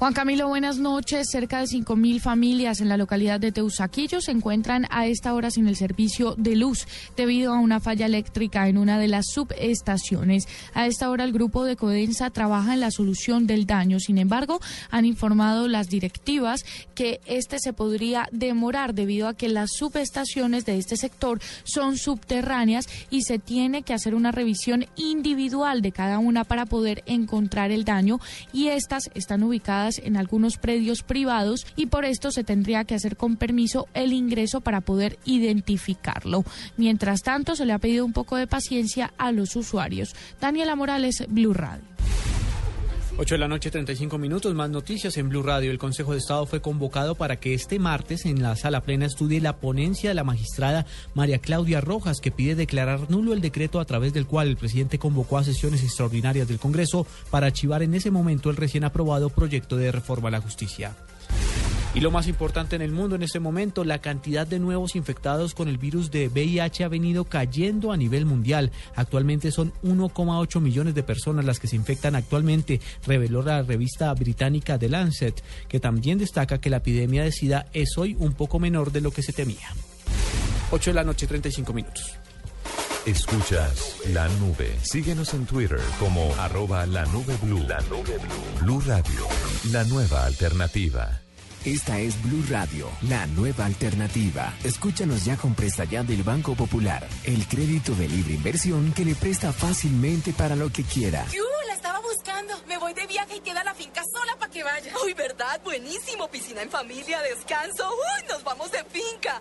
Juan Camilo, buenas noches. Cerca de 5.000 familias en la localidad de Teusaquillo se encuentran a esta hora sin el servicio de luz debido a una falla eléctrica en una de las subestaciones. A esta hora el grupo de Codensa trabaja en la solución del daño. Sin embargo, han informado las directivas que este se podría demorar debido a que las subestaciones de este sector son subterráneas y se tiene que hacer una revisión individual de cada una para poder encontrar el daño y estas están ubicadas en algunos predios privados y por esto se tendría que hacer con permiso el ingreso para poder identificarlo. Mientras tanto, se le ha pedido un poco de paciencia a los usuarios. Daniela Morales, Blue Radio. 8 de la noche, 35 minutos. Más noticias en Blue Radio. El Consejo de Estado fue convocado para que este martes en la sala plena estudie la ponencia de la magistrada María Claudia Rojas, que pide declarar nulo el decreto a través del cual el presidente convocó a sesiones extraordinarias del Congreso para archivar en ese momento el recién aprobado proyecto de reforma a la justicia. Y lo más importante en el mundo en este momento, la cantidad de nuevos infectados con el virus de VIH ha venido cayendo a nivel mundial. Actualmente son 1,8 millones de personas las que se infectan actualmente, reveló la revista británica The Lancet, que también destaca que la epidemia de SIDA es hoy un poco menor de lo que se temía. 8 de la noche, 35 minutos. Escuchas la nube. Síguenos en Twitter como arroba la nube blue. La nube blue. Blue Radio, la nueva alternativa. Esta es Blue Radio, la nueva alternativa. Escúchanos ya con presta ya del Banco Popular, el crédito de libre inversión que le presta fácilmente para lo que quiera. ¡Yu! La estaba buscando. Me voy de viaje y queda la finca sola para que vaya. Uy, ¿verdad? Buenísimo. Piscina en familia, descanso. Uy, nos vamos de finca.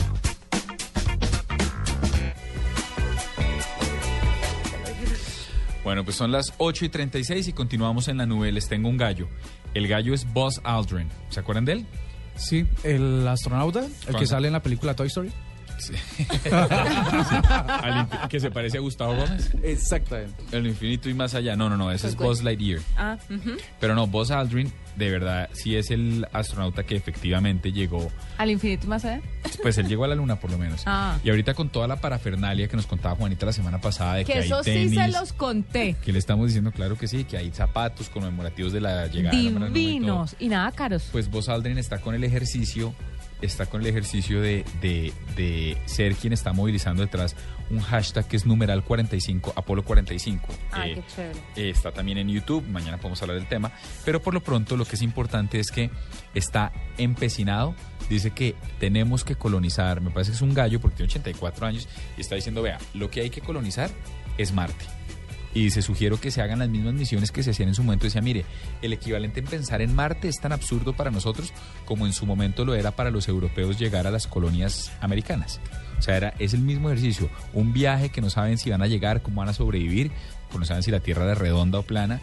Bueno, pues son las 8 y 36 y continuamos en la nube. Les tengo un gallo. El gallo es Buzz Aldrin. ¿Se acuerdan de él? Sí, el astronauta, el ¿Cuándo? que sale en la película Toy Story. Sí. Que se parece a Gustavo Gómez. Exactamente. El infinito y más allá. No, no, no, ese es Buzz Lightyear. Ah. Pero no, Buzz Aldrin, de verdad, sí es el astronauta que efectivamente llegó. Al infinito y más allá. Pues él llegó a la luna, por lo menos. Ah. Y ahorita con toda la parafernalia que nos contaba Juanita la semana pasada de que, Que hay eso tenis, sí se los conté. que le estamos diciendo, claro que sí, que hay zapatos conmemorativos de la llegada de la luna y. Divinos y nada caros. Pues Buzz Aldrin está con el ejercicio, está con el ejercicio de, de, de ser quien está movilizando detrás un hashtag que es numeral 45, Apolo 45. Ay, Eh, qué chévere. eh, está también en YouTube, mañana podemos hablar del tema, pero por lo pronto lo que es importante es que está empecinado, dice que tenemos que colonizar, me parece que es un gallo porque tiene 84 años y está diciendo, vea, lo que hay que colonizar es Marte. Y dice, sugiero que se hagan las mismas misiones que se hacían en su momento. Decía, mire, el equivalente en pensar en Marte es tan absurdo para nosotros como en su momento lo era para los europeos llegar a las colonias americanas. O sea, era, es el mismo ejercicio, un viaje que no saben si van a llegar, cómo van a sobrevivir, no saben si la Tierra es redonda o plana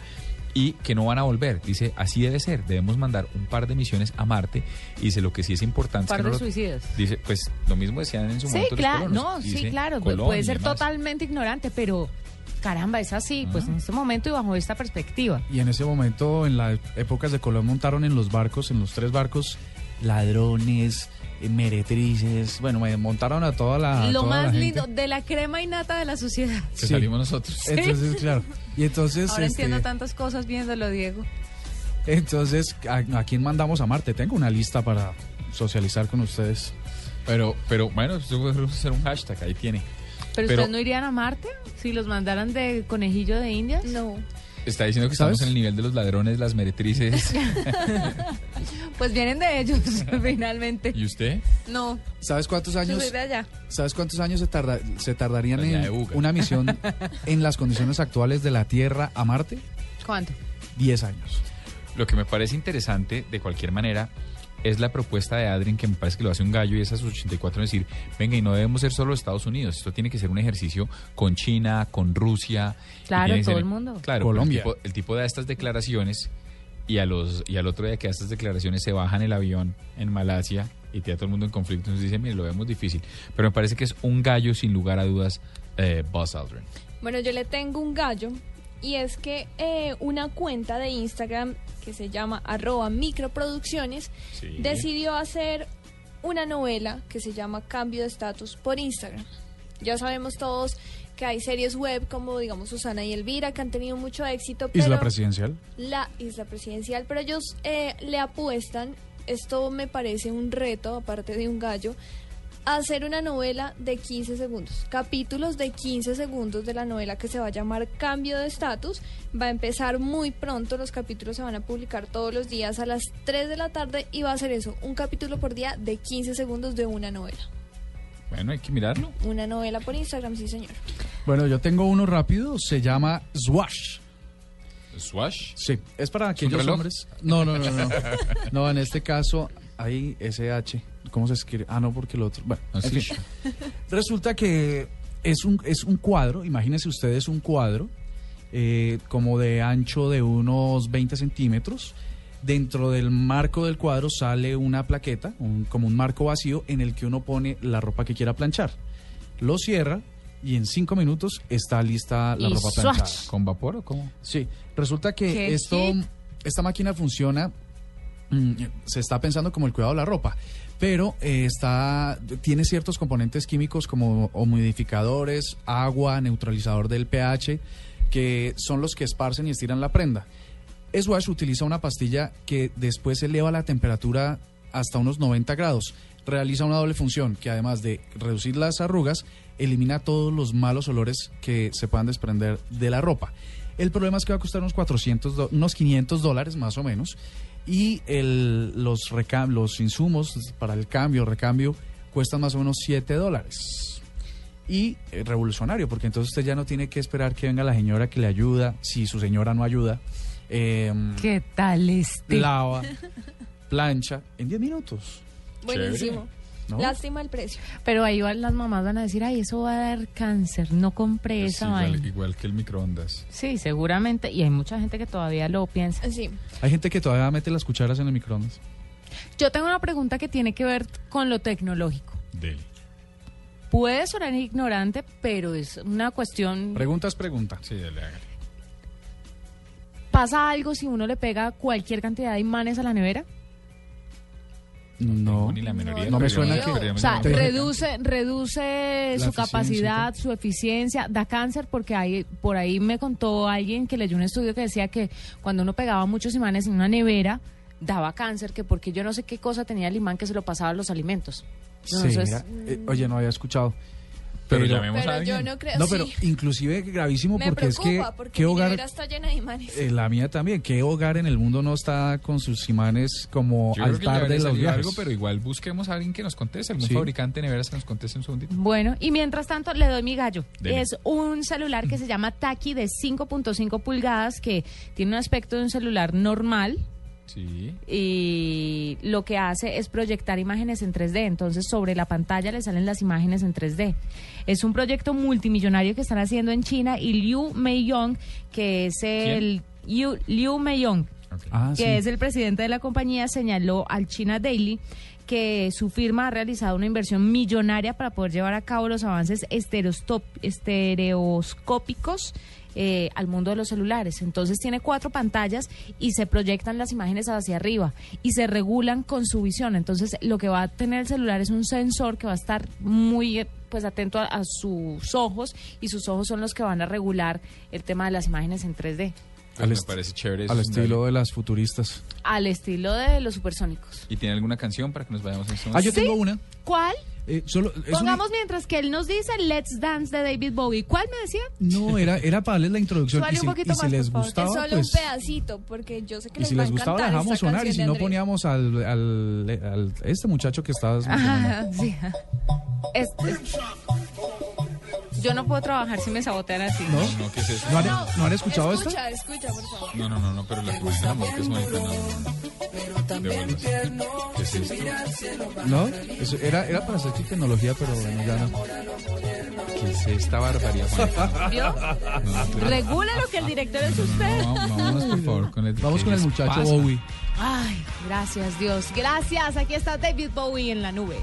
y que no van a volver. Dice, así debe ser, debemos mandar un par de misiones a Marte y dice, lo que sí es importante Par es que de no lo- suicidas. Dice, pues lo mismo decían en su Sí, momento claro, no, sí, claro, Colón puede ser totalmente ignorante, pero caramba, es así, pues en este momento y bajo esta perspectiva. Y en ese momento, en las épocas de Colón, montaron en los barcos, en los tres barcos, ladrones, eh, meretrices. Bueno, me montaron a toda la. Lo toda la más gente. lindo de la crema y nata de la sociedad. Que salimos nosotros. Entonces, claro. Y entonces. Ahora este, entiendo tantas cosas viéndolo, Diego. Entonces, ¿a, a quién mandamos a Marte? Tengo una lista para socializar con ustedes. Pero, pero bueno, yo voy a hacer un hashtag, ahí tiene. ¿Pero, Pero- ustedes no irían a Marte si los mandaran de conejillo de Indias? No. Está diciendo que estamos en el nivel de los ladrones, las meretrices. Pues vienen de ellos, finalmente. ¿Y usted? No, ¿Sabes cuántos Yo años? soy de allá. ¿Sabes cuántos años se, tarda- se tardarían en una misión en las condiciones actuales de la Tierra a Marte? ¿cuánto? 10 años. Lo que me parece interesante, de cualquier manera, es la propuesta de Adrien, que me parece que lo hace un gallo y es a sus 84 decir, venga, y no debemos ser solo Estados Unidos, esto tiene que ser un ejercicio con China, con Rusia. Claro, todo ser- el mundo. Claro, Colombia. El tipo, el tipo da estas declaraciones y, a los, y al otro día que da estas declaraciones se baja en el avión en Malasia y tiene a todo el mundo en conflicto, entonces dice, mire, lo vemos difícil. Pero me parece que es un gallo, sin lugar a dudas, eh, Buzz Aldrin. Bueno, yo le tengo un gallo y es que eh, una cuenta de Instagram que se llama arroba microproducciones Sí. decidió hacer una novela que se llama Cambio de Estatus por Instagram. Ya sabemos todos que hay series web como digamos Susana y Elvira que han tenido mucho éxito. Isla presidencial. La isla presidencial, pero ellos eh, le apuestan, esto me parece un reto, aparte de un gallo, hacer una novela de 15 segundos, capítulos de 15 segundos de la novela que se va a llamar Cambio de Estatus. Va a empezar muy pronto, los capítulos se van a publicar todos los días a las 3 de la tarde y va a ser eso, un capítulo por día de 15 segundos de una novela. Bueno, hay que mirarlo. Una novela por Instagram, sí señor. Bueno, yo tengo uno rápido, se llama Swash. ¿Swash? Sí, es para aquellos reloj? hombres. No, no, no, no. No, en este caso hay SH. ¿Cómo se escribe? Ah, no, porque el otro. Bueno, en Así. fin. Resulta que es un, es un cuadro, imagínense ustedes un cuadro eh, como de ancho de unos 20 centímetros. Dentro del marco del cuadro sale una plaqueta, un- como un marco vacío en el que uno pone la ropa que quiera planchar. Lo cierra y en cinco minutos está lista la Y ropa swatch. planchada. ¿Con vapor o cómo? Sí, resulta que ¿Qué esto, hit? esta máquina funciona, se está pensando como el cuidado de la ropa, pero eh, está, tiene ciertos componentes químicos como humidificadores, agua, neutralizador del pH, que son los que esparcen y estiran la prenda. Swash utiliza una pastilla que después eleva la temperatura hasta unos 90 grados. Realiza una doble función que además de reducir las arrugas, elimina todos los malos olores que se puedan desprender de la ropa. El problema es que va a costar unos 400, do- unos 500 dólares más o menos. Y el- los, recam- los insumos para el cambio, recambio, cuestan más o menos 7 dólares. Y eh, revolucionario, porque entonces usted ya no tiene que esperar que venga la señora que le ayuda, si su señora no ayuda. em, ¿Qué tal este? lava, plancha en 10 minutos. Buenísimo. Lástima el precio. Pero ahí van, las mamás van a decir, ay, eso va a dar cáncer, no compré Es esa igual, vaina. igual que el microondas. Sí, seguramente. Y hay mucha gente que todavía lo piensa. Sí. Hay gente que todavía mete las cucharas en el microondas. Yo tengo una pregunta que tiene que ver con lo tecnológico. Dele. Puede sonar ignorante, pero es una cuestión... Pregunta es pregunta. Sí, dale, hágale. ¿Pasa algo si uno le pega cualquier cantidad de imanes a la nevera? No, ni la menor idea, no me suena yo- que... O sea, reduce, reduce La su eficiencia, capacidad, su eficiencia, da cáncer porque hay, por ahí me contó alguien que leyó un estudio que decía que cuando uno pegaba muchos imanes en una nevera, daba cáncer, que porque yo no sé qué cosa tenía el imán que se lo pasaba a los alimentos. Sí, mira, eh, oye, no había escuchado. Pero llamemos Pero a yo alguien. no creo, No, pero sí. inclusive gravísimo Me porque es que porque qué mi hogar nevera está llena de imanes. eh, la mía también, qué hogar en el mundo no está con sus imanes como Yo creo que ya altar de los viajes. algo, pero igual busquemos a alguien que nos conteste, algún Sí. fabricante de neveras que nos conteste un segundito. Bueno, y mientras tanto le doy mi gallo. Dele. Es un celular que se llama Taki de 5.5 pulgadas que tiene un aspecto de un celular normal Sí. y lo que hace es proyectar imágenes en 3D. Entonces sobre la pantalla le salen las imágenes en 3D. Es un proyecto multimillonario que están haciendo en China y Liu Meiyong, que es el Liu, Liu Meiyong, Ah, que sí. es el presidente de la compañía, señaló al China Daily que su firma ha realizado una inversión millonaria para poder llevar a cabo los avances estereoscópicos eh, al mundo de los celulares. Entonces tiene cuatro pantallas y se proyectan las imágenes hacia arriba y se regulan con su visión. Entonces lo que va a tener el celular es un sensor que va a estar muy pues atento a, a sus ojos y sus ojos son los que van a regular el tema de las imágenes en 3D. Pues Al est- chévere. estilo de las futuristas. Al estilo de los supersónicos. ¿Y tiene alguna canción para que nos vayamos en este Ah, yo tengo una. ¿Cuál? Eh, solo, Pongamos mientras que él nos dice Let's Dance de David Bowie. ¿Cuál me decía? No, era, era para darles la introducción. Y si, un poquito y si más, les gustaba, es solo pues, un pedacito, porque yo sé que y les si va les gustaba, dejamos sonar. Y si no, poníamos al, al, al- este muchacho que estabas. Ajá, sí. Es- es- yo no puedo trabajar si me sabotean así. ¿No? No, ¿qué es eso? ¿No han, ¿no han escuchado esto? Escucha, escucha, por favor. No, no, no, no, pero la que es bonita, no, no, no. Devuélvase. ¿Qué es esto? ¿No? Eso era, era para hacer tecnología, pero bueno, ya no. ¿Qué es esta barbaridad, Juanita? ¿Vio? No, no, Regula lo que el director es usted. no, vámonos, por favor, con el Vamos ¿qué con el muchacho pasa? Bowie. Ay, gracias Dios. Gracias. Aquí está David Bowie en la nube.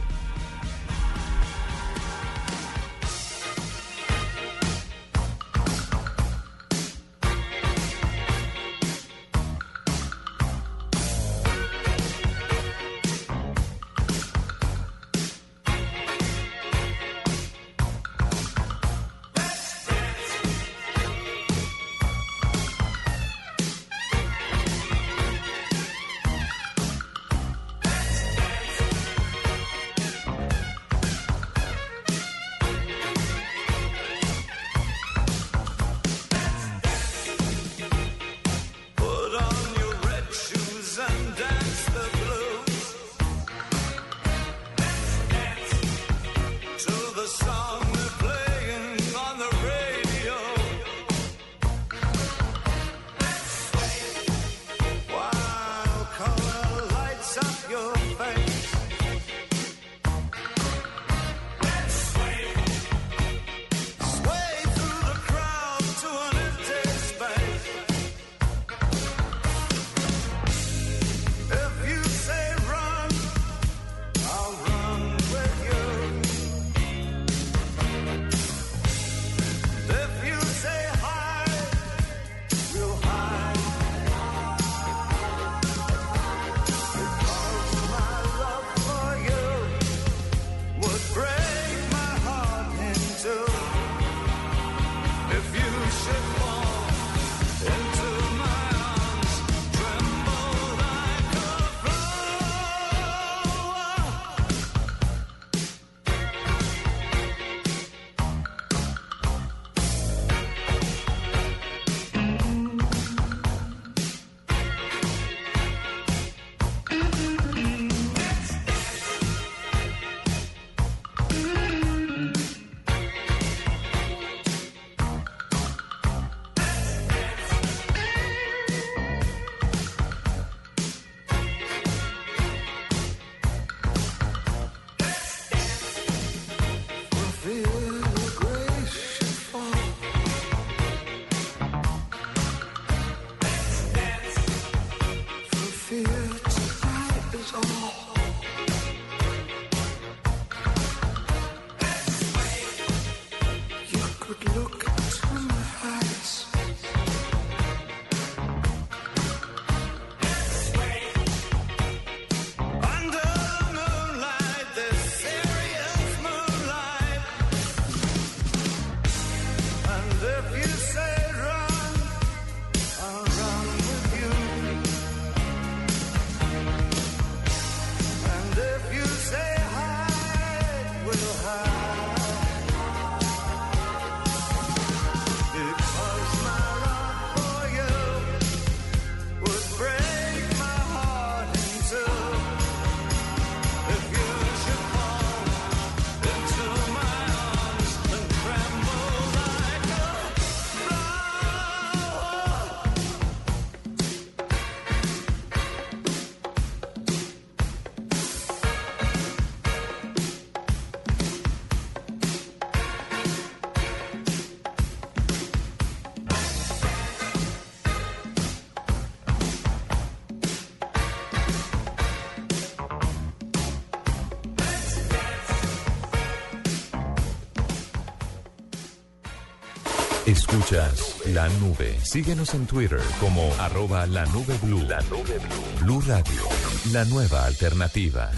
Escuchas la nube. Síguenos en Twitter como arroba la nube blue. La nube blue. Blue Radio, la nueva alternativa.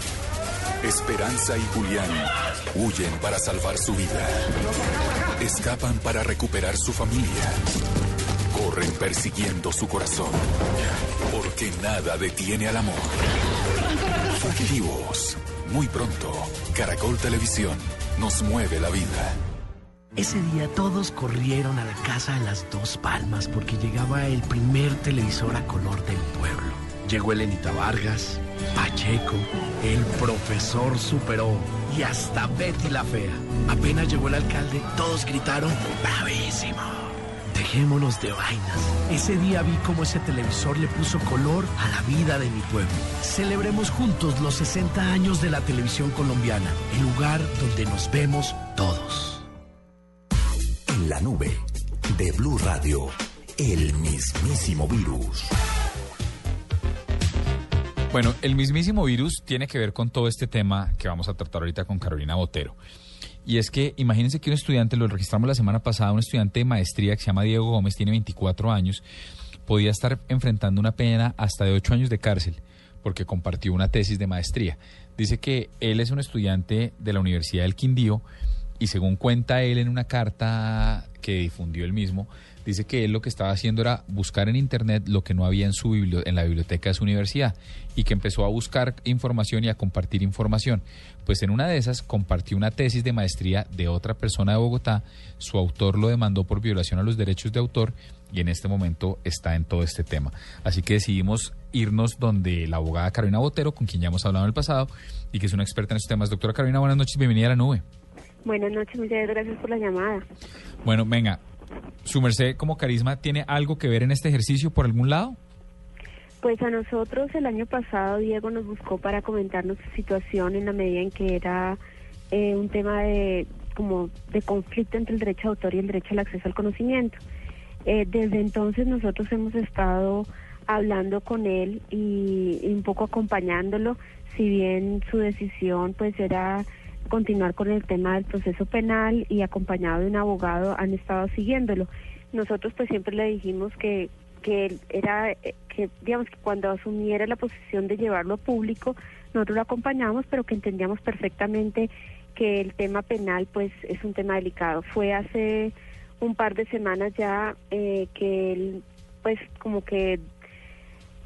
Esperanza y Julián huyen para salvar su vida. Escapan para recuperar su familia. Corren persiguiendo su corazón. Porque nada detiene al amor. Fugitivos. Muy pronto, Caracol Televisión nos mueve la vida. Ese día todos corrieron a la casa de las dos palmas porque llegaba el primer televisor a color del pueblo. Llegó Elenita Vargas, Pacheco, el profesor superó y hasta Betty la fea. Apenas llegó el alcalde, todos gritaron ¡Bravísimo! Dejémonos de vainas. Ese día vi cómo ese televisor le puso color a la vida de mi pueblo. Celebremos juntos los 60 años de la televisión colombiana, el lugar donde nos vemos todos. Nube de Blue Radio, el mismísimo virus. Bueno, el mismísimo virus tiene que ver con todo este tema que vamos a tratar ahorita con Carolina Botero. Y es que imagínense que un estudiante, lo registramos la semana pasada, un estudiante de maestría que se llama Diego Gómez, tiene 24 años, podía estar enfrentando una pena hasta de 8 años de cárcel porque compartió una tesis de maestría. Dice que él es un estudiante de la Universidad del Quindío y según cuenta él en una carta que difundió él mismo, dice que él lo que estaba haciendo era buscar en internet lo que no había en su en la biblioteca de su universidad y que empezó a buscar información y a compartir información. Pues en una de esas compartió una tesis de maestría de otra persona de Bogotá, su autor lo demandó por violación a los derechos de autor y en este momento está en todo este tema. Así que decidimos irnos donde la abogada Carolina Botero, con quien ya hemos hablado en el pasado y que es una experta en estos temas. Doctora Carolina, buenas noches, bienvenida a la nube. Buenas noches, muchas gracias por la llamada. Bueno, venga, su merced como carisma tiene algo que ver en este ejercicio por algún lado? Pues a nosotros el año pasado Diego nos buscó para comentarnos su situación en la medida en que era eh, un tema de como de conflicto entre el derecho de autor y el derecho al acceso al conocimiento. Eh, desde entonces nosotros hemos estado hablando con él y, y un poco acompañándolo, si bien su decisión pues era continuar con el tema del proceso penal y acompañado de un abogado han estado siguiéndolo. Nosotros pues siempre le dijimos que que era eh, que digamos que cuando asumiera la posición de llevarlo a público nosotros lo acompañamos pero que entendíamos perfectamente que el tema penal pues es un tema delicado fue hace un par de semanas ya eh, que él pues como que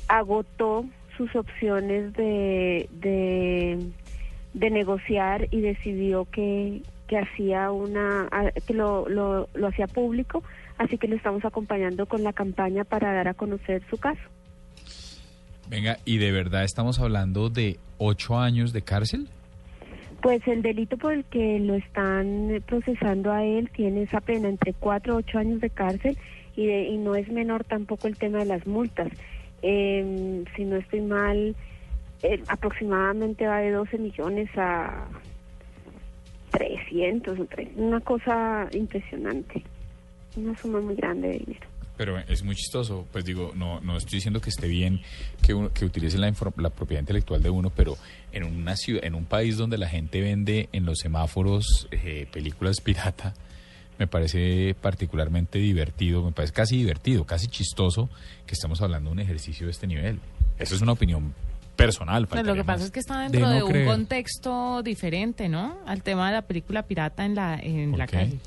agotó sus opciones de, de, de negociar y decidió que, que hacía una que lo, lo, lo hacía público así que lo estamos acompañando con la campaña para dar a conocer su caso Venga, ¿y de verdad estamos hablando de ocho años de cárcel? Pues el delito por el que lo están procesando a él tiene esa pena entre cuatro a ocho años de cárcel y, de- y no es menor tampoco el tema de las multas. Eh, si no estoy mal, eh, aproximadamente va de 12 millones a 300, o tres- una cosa impresionante, una suma muy grande de dinero. Pero es muy chistoso, pues digo, no, no estoy diciendo que esté bien que, uno, que utilicen la, la propiedad intelectual de uno, pero en una ciudad, en un país donde la gente vende en los semáforos eh, películas pirata, me parece particularmente divertido, me parece casi divertido, casi chistoso que estamos hablando de un ejercicio de este nivel. Eso es una opinión personal. Pues lo que pasa es que está dentro De de, no un creer. contexto diferente, ¿no? Al tema de la película pirata en la, en la qué? calle.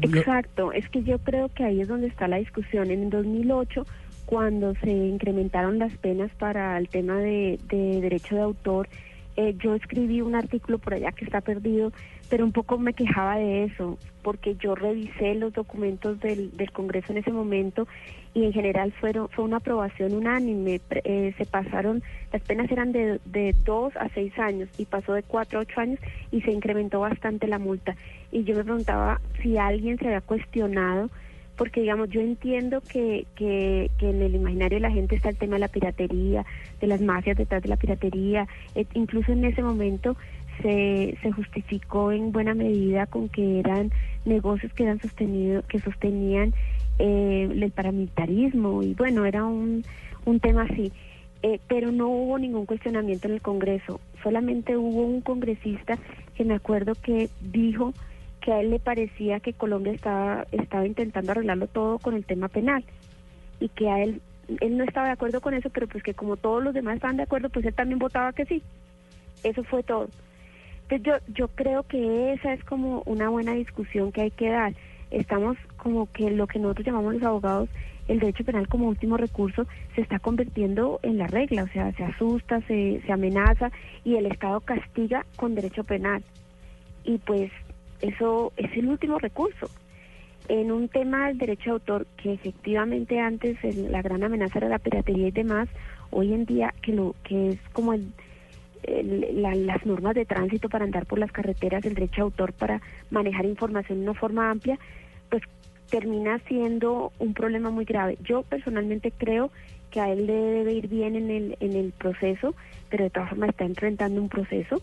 Exacto, es que yo creo que ahí es donde está la discusión. En el 2008, cuando se incrementaron las penas para el tema de, de derecho de autor, Eh, yo escribí un artículo por allá que está perdido, pero un poco me quejaba de eso, porque yo revisé los documentos del, del Congreso en ese momento y en general fueron, fue una aprobación unánime. Eh, se pasaron, las penas eran de, de dos a seis años y pasó de cuatro a ocho años y se incrementó bastante la multa. Y yo me preguntaba si alguien se había cuestionado porque digamos yo entiendo que, que, que en el imaginario de la gente está el tema de la piratería, de las mafias detrás de la piratería, eh, incluso en ese momento se, se justificó en buena medida con que eran negocios que eran sostenido, que sostenían eh, el paramilitarismo y bueno era un, un tema así. Eh, pero no hubo ningún cuestionamiento en el Congreso, solamente hubo un congresista que me acuerdo que dijo que a él le parecía que Colombia estaba, estaba intentando arreglarlo todo con el tema penal y que a él, él no estaba de acuerdo con eso, pero pues que como todos los demás estaban de acuerdo, pues él también votaba que sí. Eso fue todo. Entonces yo, yo creo que esa es como una buena discusión que hay que dar. Estamos como que lo que nosotros llamamos los abogados, el derecho penal como último recurso, se está convirtiendo en la regla, o sea, se asusta, se, se amenaza y el Estado castiga con derecho penal. Y pues eso es el último recurso. En un tema del derecho de autor, que efectivamente antes la gran amenaza era la piratería y demás, hoy en día que lo que es como las normas de tránsito para andar por las carreteras, el derecho de autor para manejar información de una forma amplia, termina siendo un problema muy grave. Yo personalmente creo que a él le debe ir bien en el, en el proceso, pero de todas formas está enfrentando un proceso.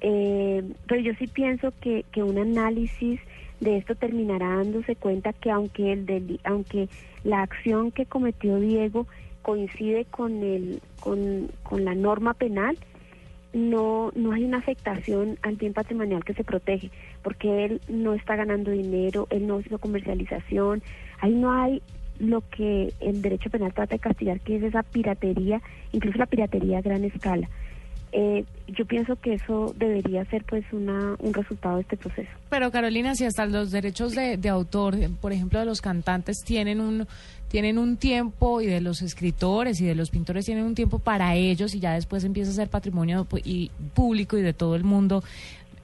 Eh, pero yo sí pienso que, que un análisis de esto terminará dándose cuenta que aunque el deli- aunque la acción que cometió Diego coincide con el con, con la norma penal no no hay una afectación al bien patrimonial que se protege porque él no está ganando dinero él no hizo comercialización ahí no hay lo que el derecho penal trata de castigar que es esa piratería incluso la piratería a gran escala eh, yo pienso que eso debería ser pues una, un resultado de este proceso. Pero Carolina, si hasta los derechos de, de autor, por ejemplo, de los cantantes tienen un tienen un tiempo y de los escritores y de los pintores tienen un tiempo para ellos y ya después empieza a ser patrimonio pu- y público y de todo el mundo.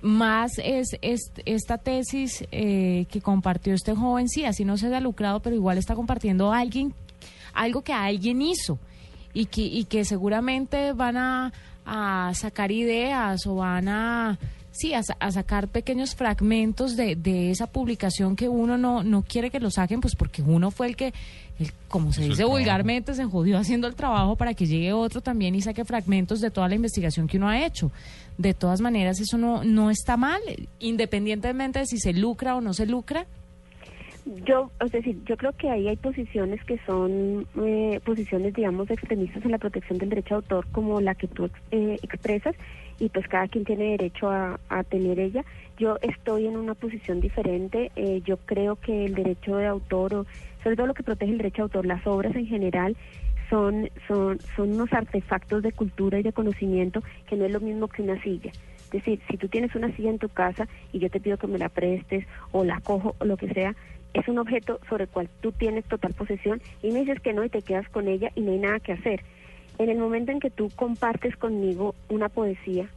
Más es, es esta tesis eh, que compartió este joven, sí, así no se haya lucrado, pero igual está compartiendo alguien, algo que alguien hizo y que, y que seguramente van a, a sacar ideas o van a sí a, a sacar pequeños fragmentos de, de esa publicación que uno no, no quiere que lo saquen pues porque uno fue el que el- como se dice vulgarmente se jodió haciendo el trabajo para que llegue otro también y saque fragmentos de toda la investigación que uno ha hecho de todas maneras eso no no está mal independientemente de si se lucra o no se lucra Yo, es decir, yo creo que ahí hay posiciones que son eh, posiciones, digamos, extremistas en la protección del derecho de autor, como la que tú eh, expresas, y pues cada quien tiene derecho a, a tener ella. Yo estoy en una posición diferente. eh, yo creo que el derecho de autor, o sobre todo lo que protege el derecho de autor, las obras en general, son, son, son unos artefactos de cultura y de conocimiento que no es lo mismo que una silla. Es decir, si tú tienes una silla en tu casa y yo te pido que me la prestes o la cojo o lo que sea, es un objeto sobre el cual tú tienes total posesión y me dices que no y te quedas con ella y no hay nada que hacer. En el momento en que tú compartes conmigo una poesía,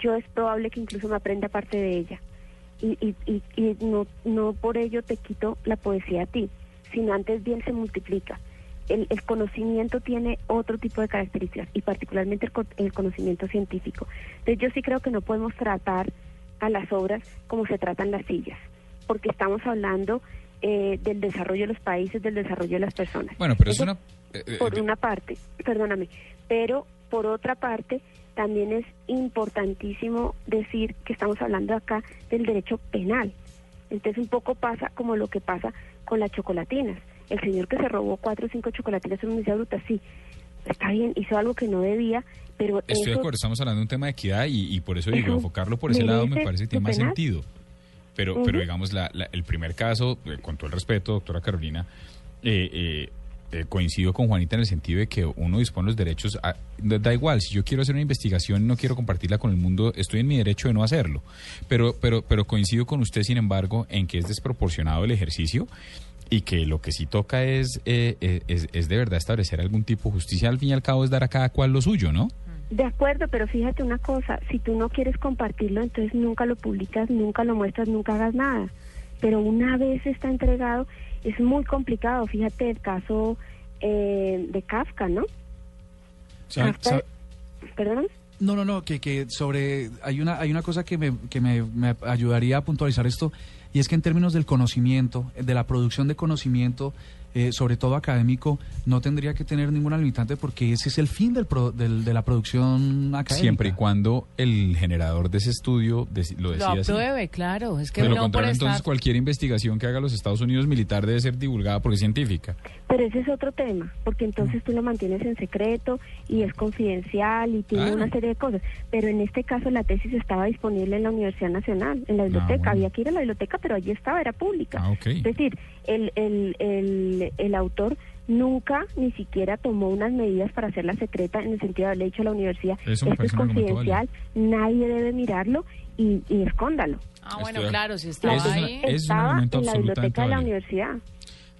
yo es probable que incluso me aprenda parte de ella. Y, y, y, y no, no por ello te quito la poesía a ti, sino antes bien se multiplica. El, el conocimiento tiene otro tipo de características y particularmente el, el conocimiento científico. Entonces yo sí creo que no podemos tratar a las obras como se tratan las sillas, porque estamos hablando eh, del desarrollo de los países, del desarrollo de las personas. Bueno, pero es Eso una... eh, eh, por una parte, perdóname, pero por otra parte también es importantísimo decir que estamos hablando acá del derecho penal. Entonces un poco pasa como lo que pasa con las chocolatinas. El señor que se robó cuatro o cinco chocolatinas en una universidad bruta, sí, está bien, hizo algo que no debía, pero Estoy de acuerdo, estamos hablando de un tema de equidad y, y por eso digo, Eso enfocarlo por ese lado me parece que tiene más penal. sentido. Pero, pero digamos, la- la- el primer caso, eh, con todo el respeto, doctora Carolina, eh, eh, eh, coincido con Juanita en el sentido de que uno dispone los derechos, a- da igual, si yo quiero hacer una investigación y no quiero compartirla con el mundo, estoy en mi derecho de no hacerlo. Pero, pero, pero coincido con usted, sin embargo, en que es desproporcionado el ejercicio y que lo que sí toca es, eh, eh, es, es de verdad establecer algún tipo de justicia. Al fin y al cabo es dar a cada cual lo suyo, ¿no? De acuerdo, pero fíjate una cosa, si tú no quieres compartirlo, entonces nunca lo publicas, nunca lo muestras, nunca hagas nada. Pero una vez está entregado, es muy complicado. Fíjate el caso eh, de Kafka, ¿no? Sa- Kafka- sa- ¿Perdón? No, no, no, que, que sobre, hay una, hay una cosa que, me, que me, me ayudaría a puntualizar esto, y es que en términos del conocimiento, de la producción de conocimiento, eh, sobre todo académico, no tendría que tener ninguna limitante porque ese es el fin del pro- del- de la producción académica. Siempre y cuando el generador de ese estudio lo Lo decida así. apruebe, claro. Es que De lo por contrario, estar... entonces cualquier investigación que haga los Estados Unidos militar debe ser divulgada porque es científica. Pero ese es otro tema, porque entonces tú lo mantienes en secreto y es confidencial y tiene Claro. una serie de cosas. Pero en este caso la tesis estaba disponible en la Universidad Nacional, en la biblioteca. bueno. Había que ir a la biblioteca, pero allí estaba, era pública. Ah, ok. Es decir, el, el, el, el autor nunca ni siquiera tomó unas medidas para hacerla secreta en el sentido de haberle dicho a la universidad, esto es confidencial, nadie debe mirarlo y, y escóndalo. Ah, bueno, Estoy- claro, si estaba Eso ahí... es un estaba en la biblioteca de la válido. universidad.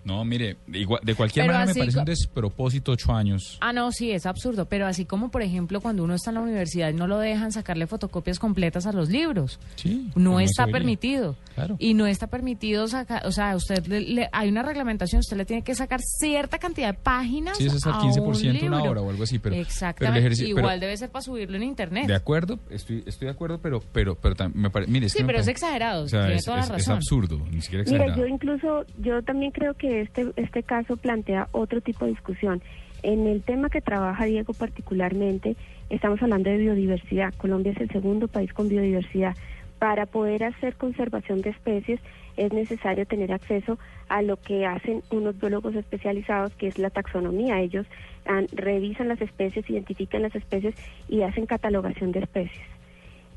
No, mire, de, igual- de cualquier Pero manera me parece un despropósito ocho años. Ah, no, sí, es absurdo, pero así como, por ejemplo, cuando uno está en la universidad no lo dejan sacarle fotocopias completas a los libros. Sí, No está permitido. Claro. Y no está permitido sacar, o sea, usted le, le- hay una reglamentación, usted le tiene que sacar cierta cantidad de páginas. Sí, eso es al a 15% un una hora o algo así, pero- pero el Exactamente. pero- Igual debe ser para subirlo en internet. De acuerdo, estoy, estoy de acuerdo, pero pero pero me parece, mire, es Sí, que me pero es exagerado, o sea, tiene es, toda la es- es razón. absurdo, ni siquiera Mira, exagerado. yo incluso, yo también creo que este, este caso plantea otro tipo de discusión. En el tema que trabaja Diego particularmente, estamos hablando de biodiversidad. Colombia es el segundo país con biodiversidad. Para poder hacer conservación de especies es necesario tener acceso a lo que hacen unos biólogos especializados, que es la taxonomía. Ellos ah, revisan las especies, identifican las especies y hacen catalogación de especies.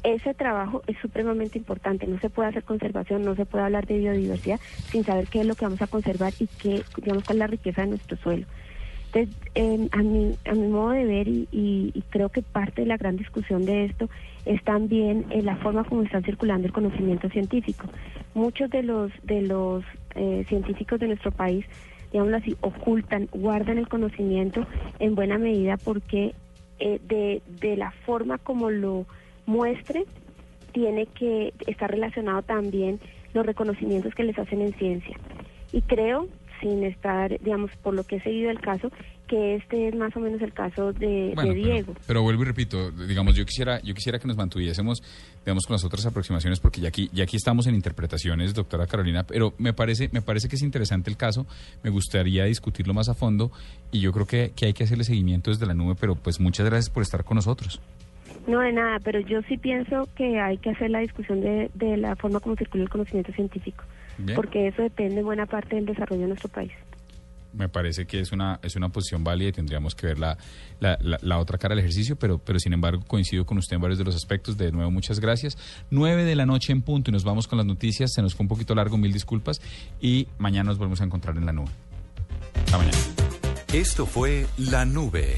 Ese trabajo es supremamente importante. No se puede hacer conservación, no se puede hablar de biodiversidad sin saber qué es lo que vamos a conservar y qué, digamos, cuál es la riqueza de nuestro suelo. Entonces, eh, a, mi, a mi modo de ver, y, y- y creo que parte de la gran discusión de esto es también eh, la forma como está circulando el conocimiento científico. Muchos de los, de los eh, científicos de nuestro país, digámoslo así, ocultan, guardan el conocimiento en buena medida porque eh, de, de la forma como lo muestre, tiene que estar relacionado también los reconocimientos que les hacen en ciencia. Y creo, sin estar, digamos, por lo que he seguido el caso, que este es más o menos el caso de, Bueno, de pero- Diego. Pero, vuelvo y repito, digamos, yo quisiera, yo quisiera que nos mantuviésemos, digamos, con las otras aproximaciones, porque ya aquí, ya aquí estamos en interpretaciones, doctora Carolina, pero me parece, me parece que es interesante el caso, me gustaría discutirlo más a fondo, y yo creo que, que hay que hacerle seguimiento desde la nube, pero pues muchas gracias por estar con nosotros. No de nada, pero yo sí pienso que hay que hacer la discusión de, de la forma como circula el conocimiento científico, Bien. porque eso depende en buena parte del desarrollo de nuestro país. Me parece que es una, es una posición válida y tendríamos que ver la, la, la- la otra cara del ejercicio, pero, pero sin embargo coincido con usted en varios de los aspectos. De nuevo, muchas gracias. 9 de la noche en punto y nos vamos con las noticias. Se nos fue un poquito largo, mil disculpas. Y mañana nos volvemos a encontrar en la nube. Hasta mañana. Esto fue La Nube.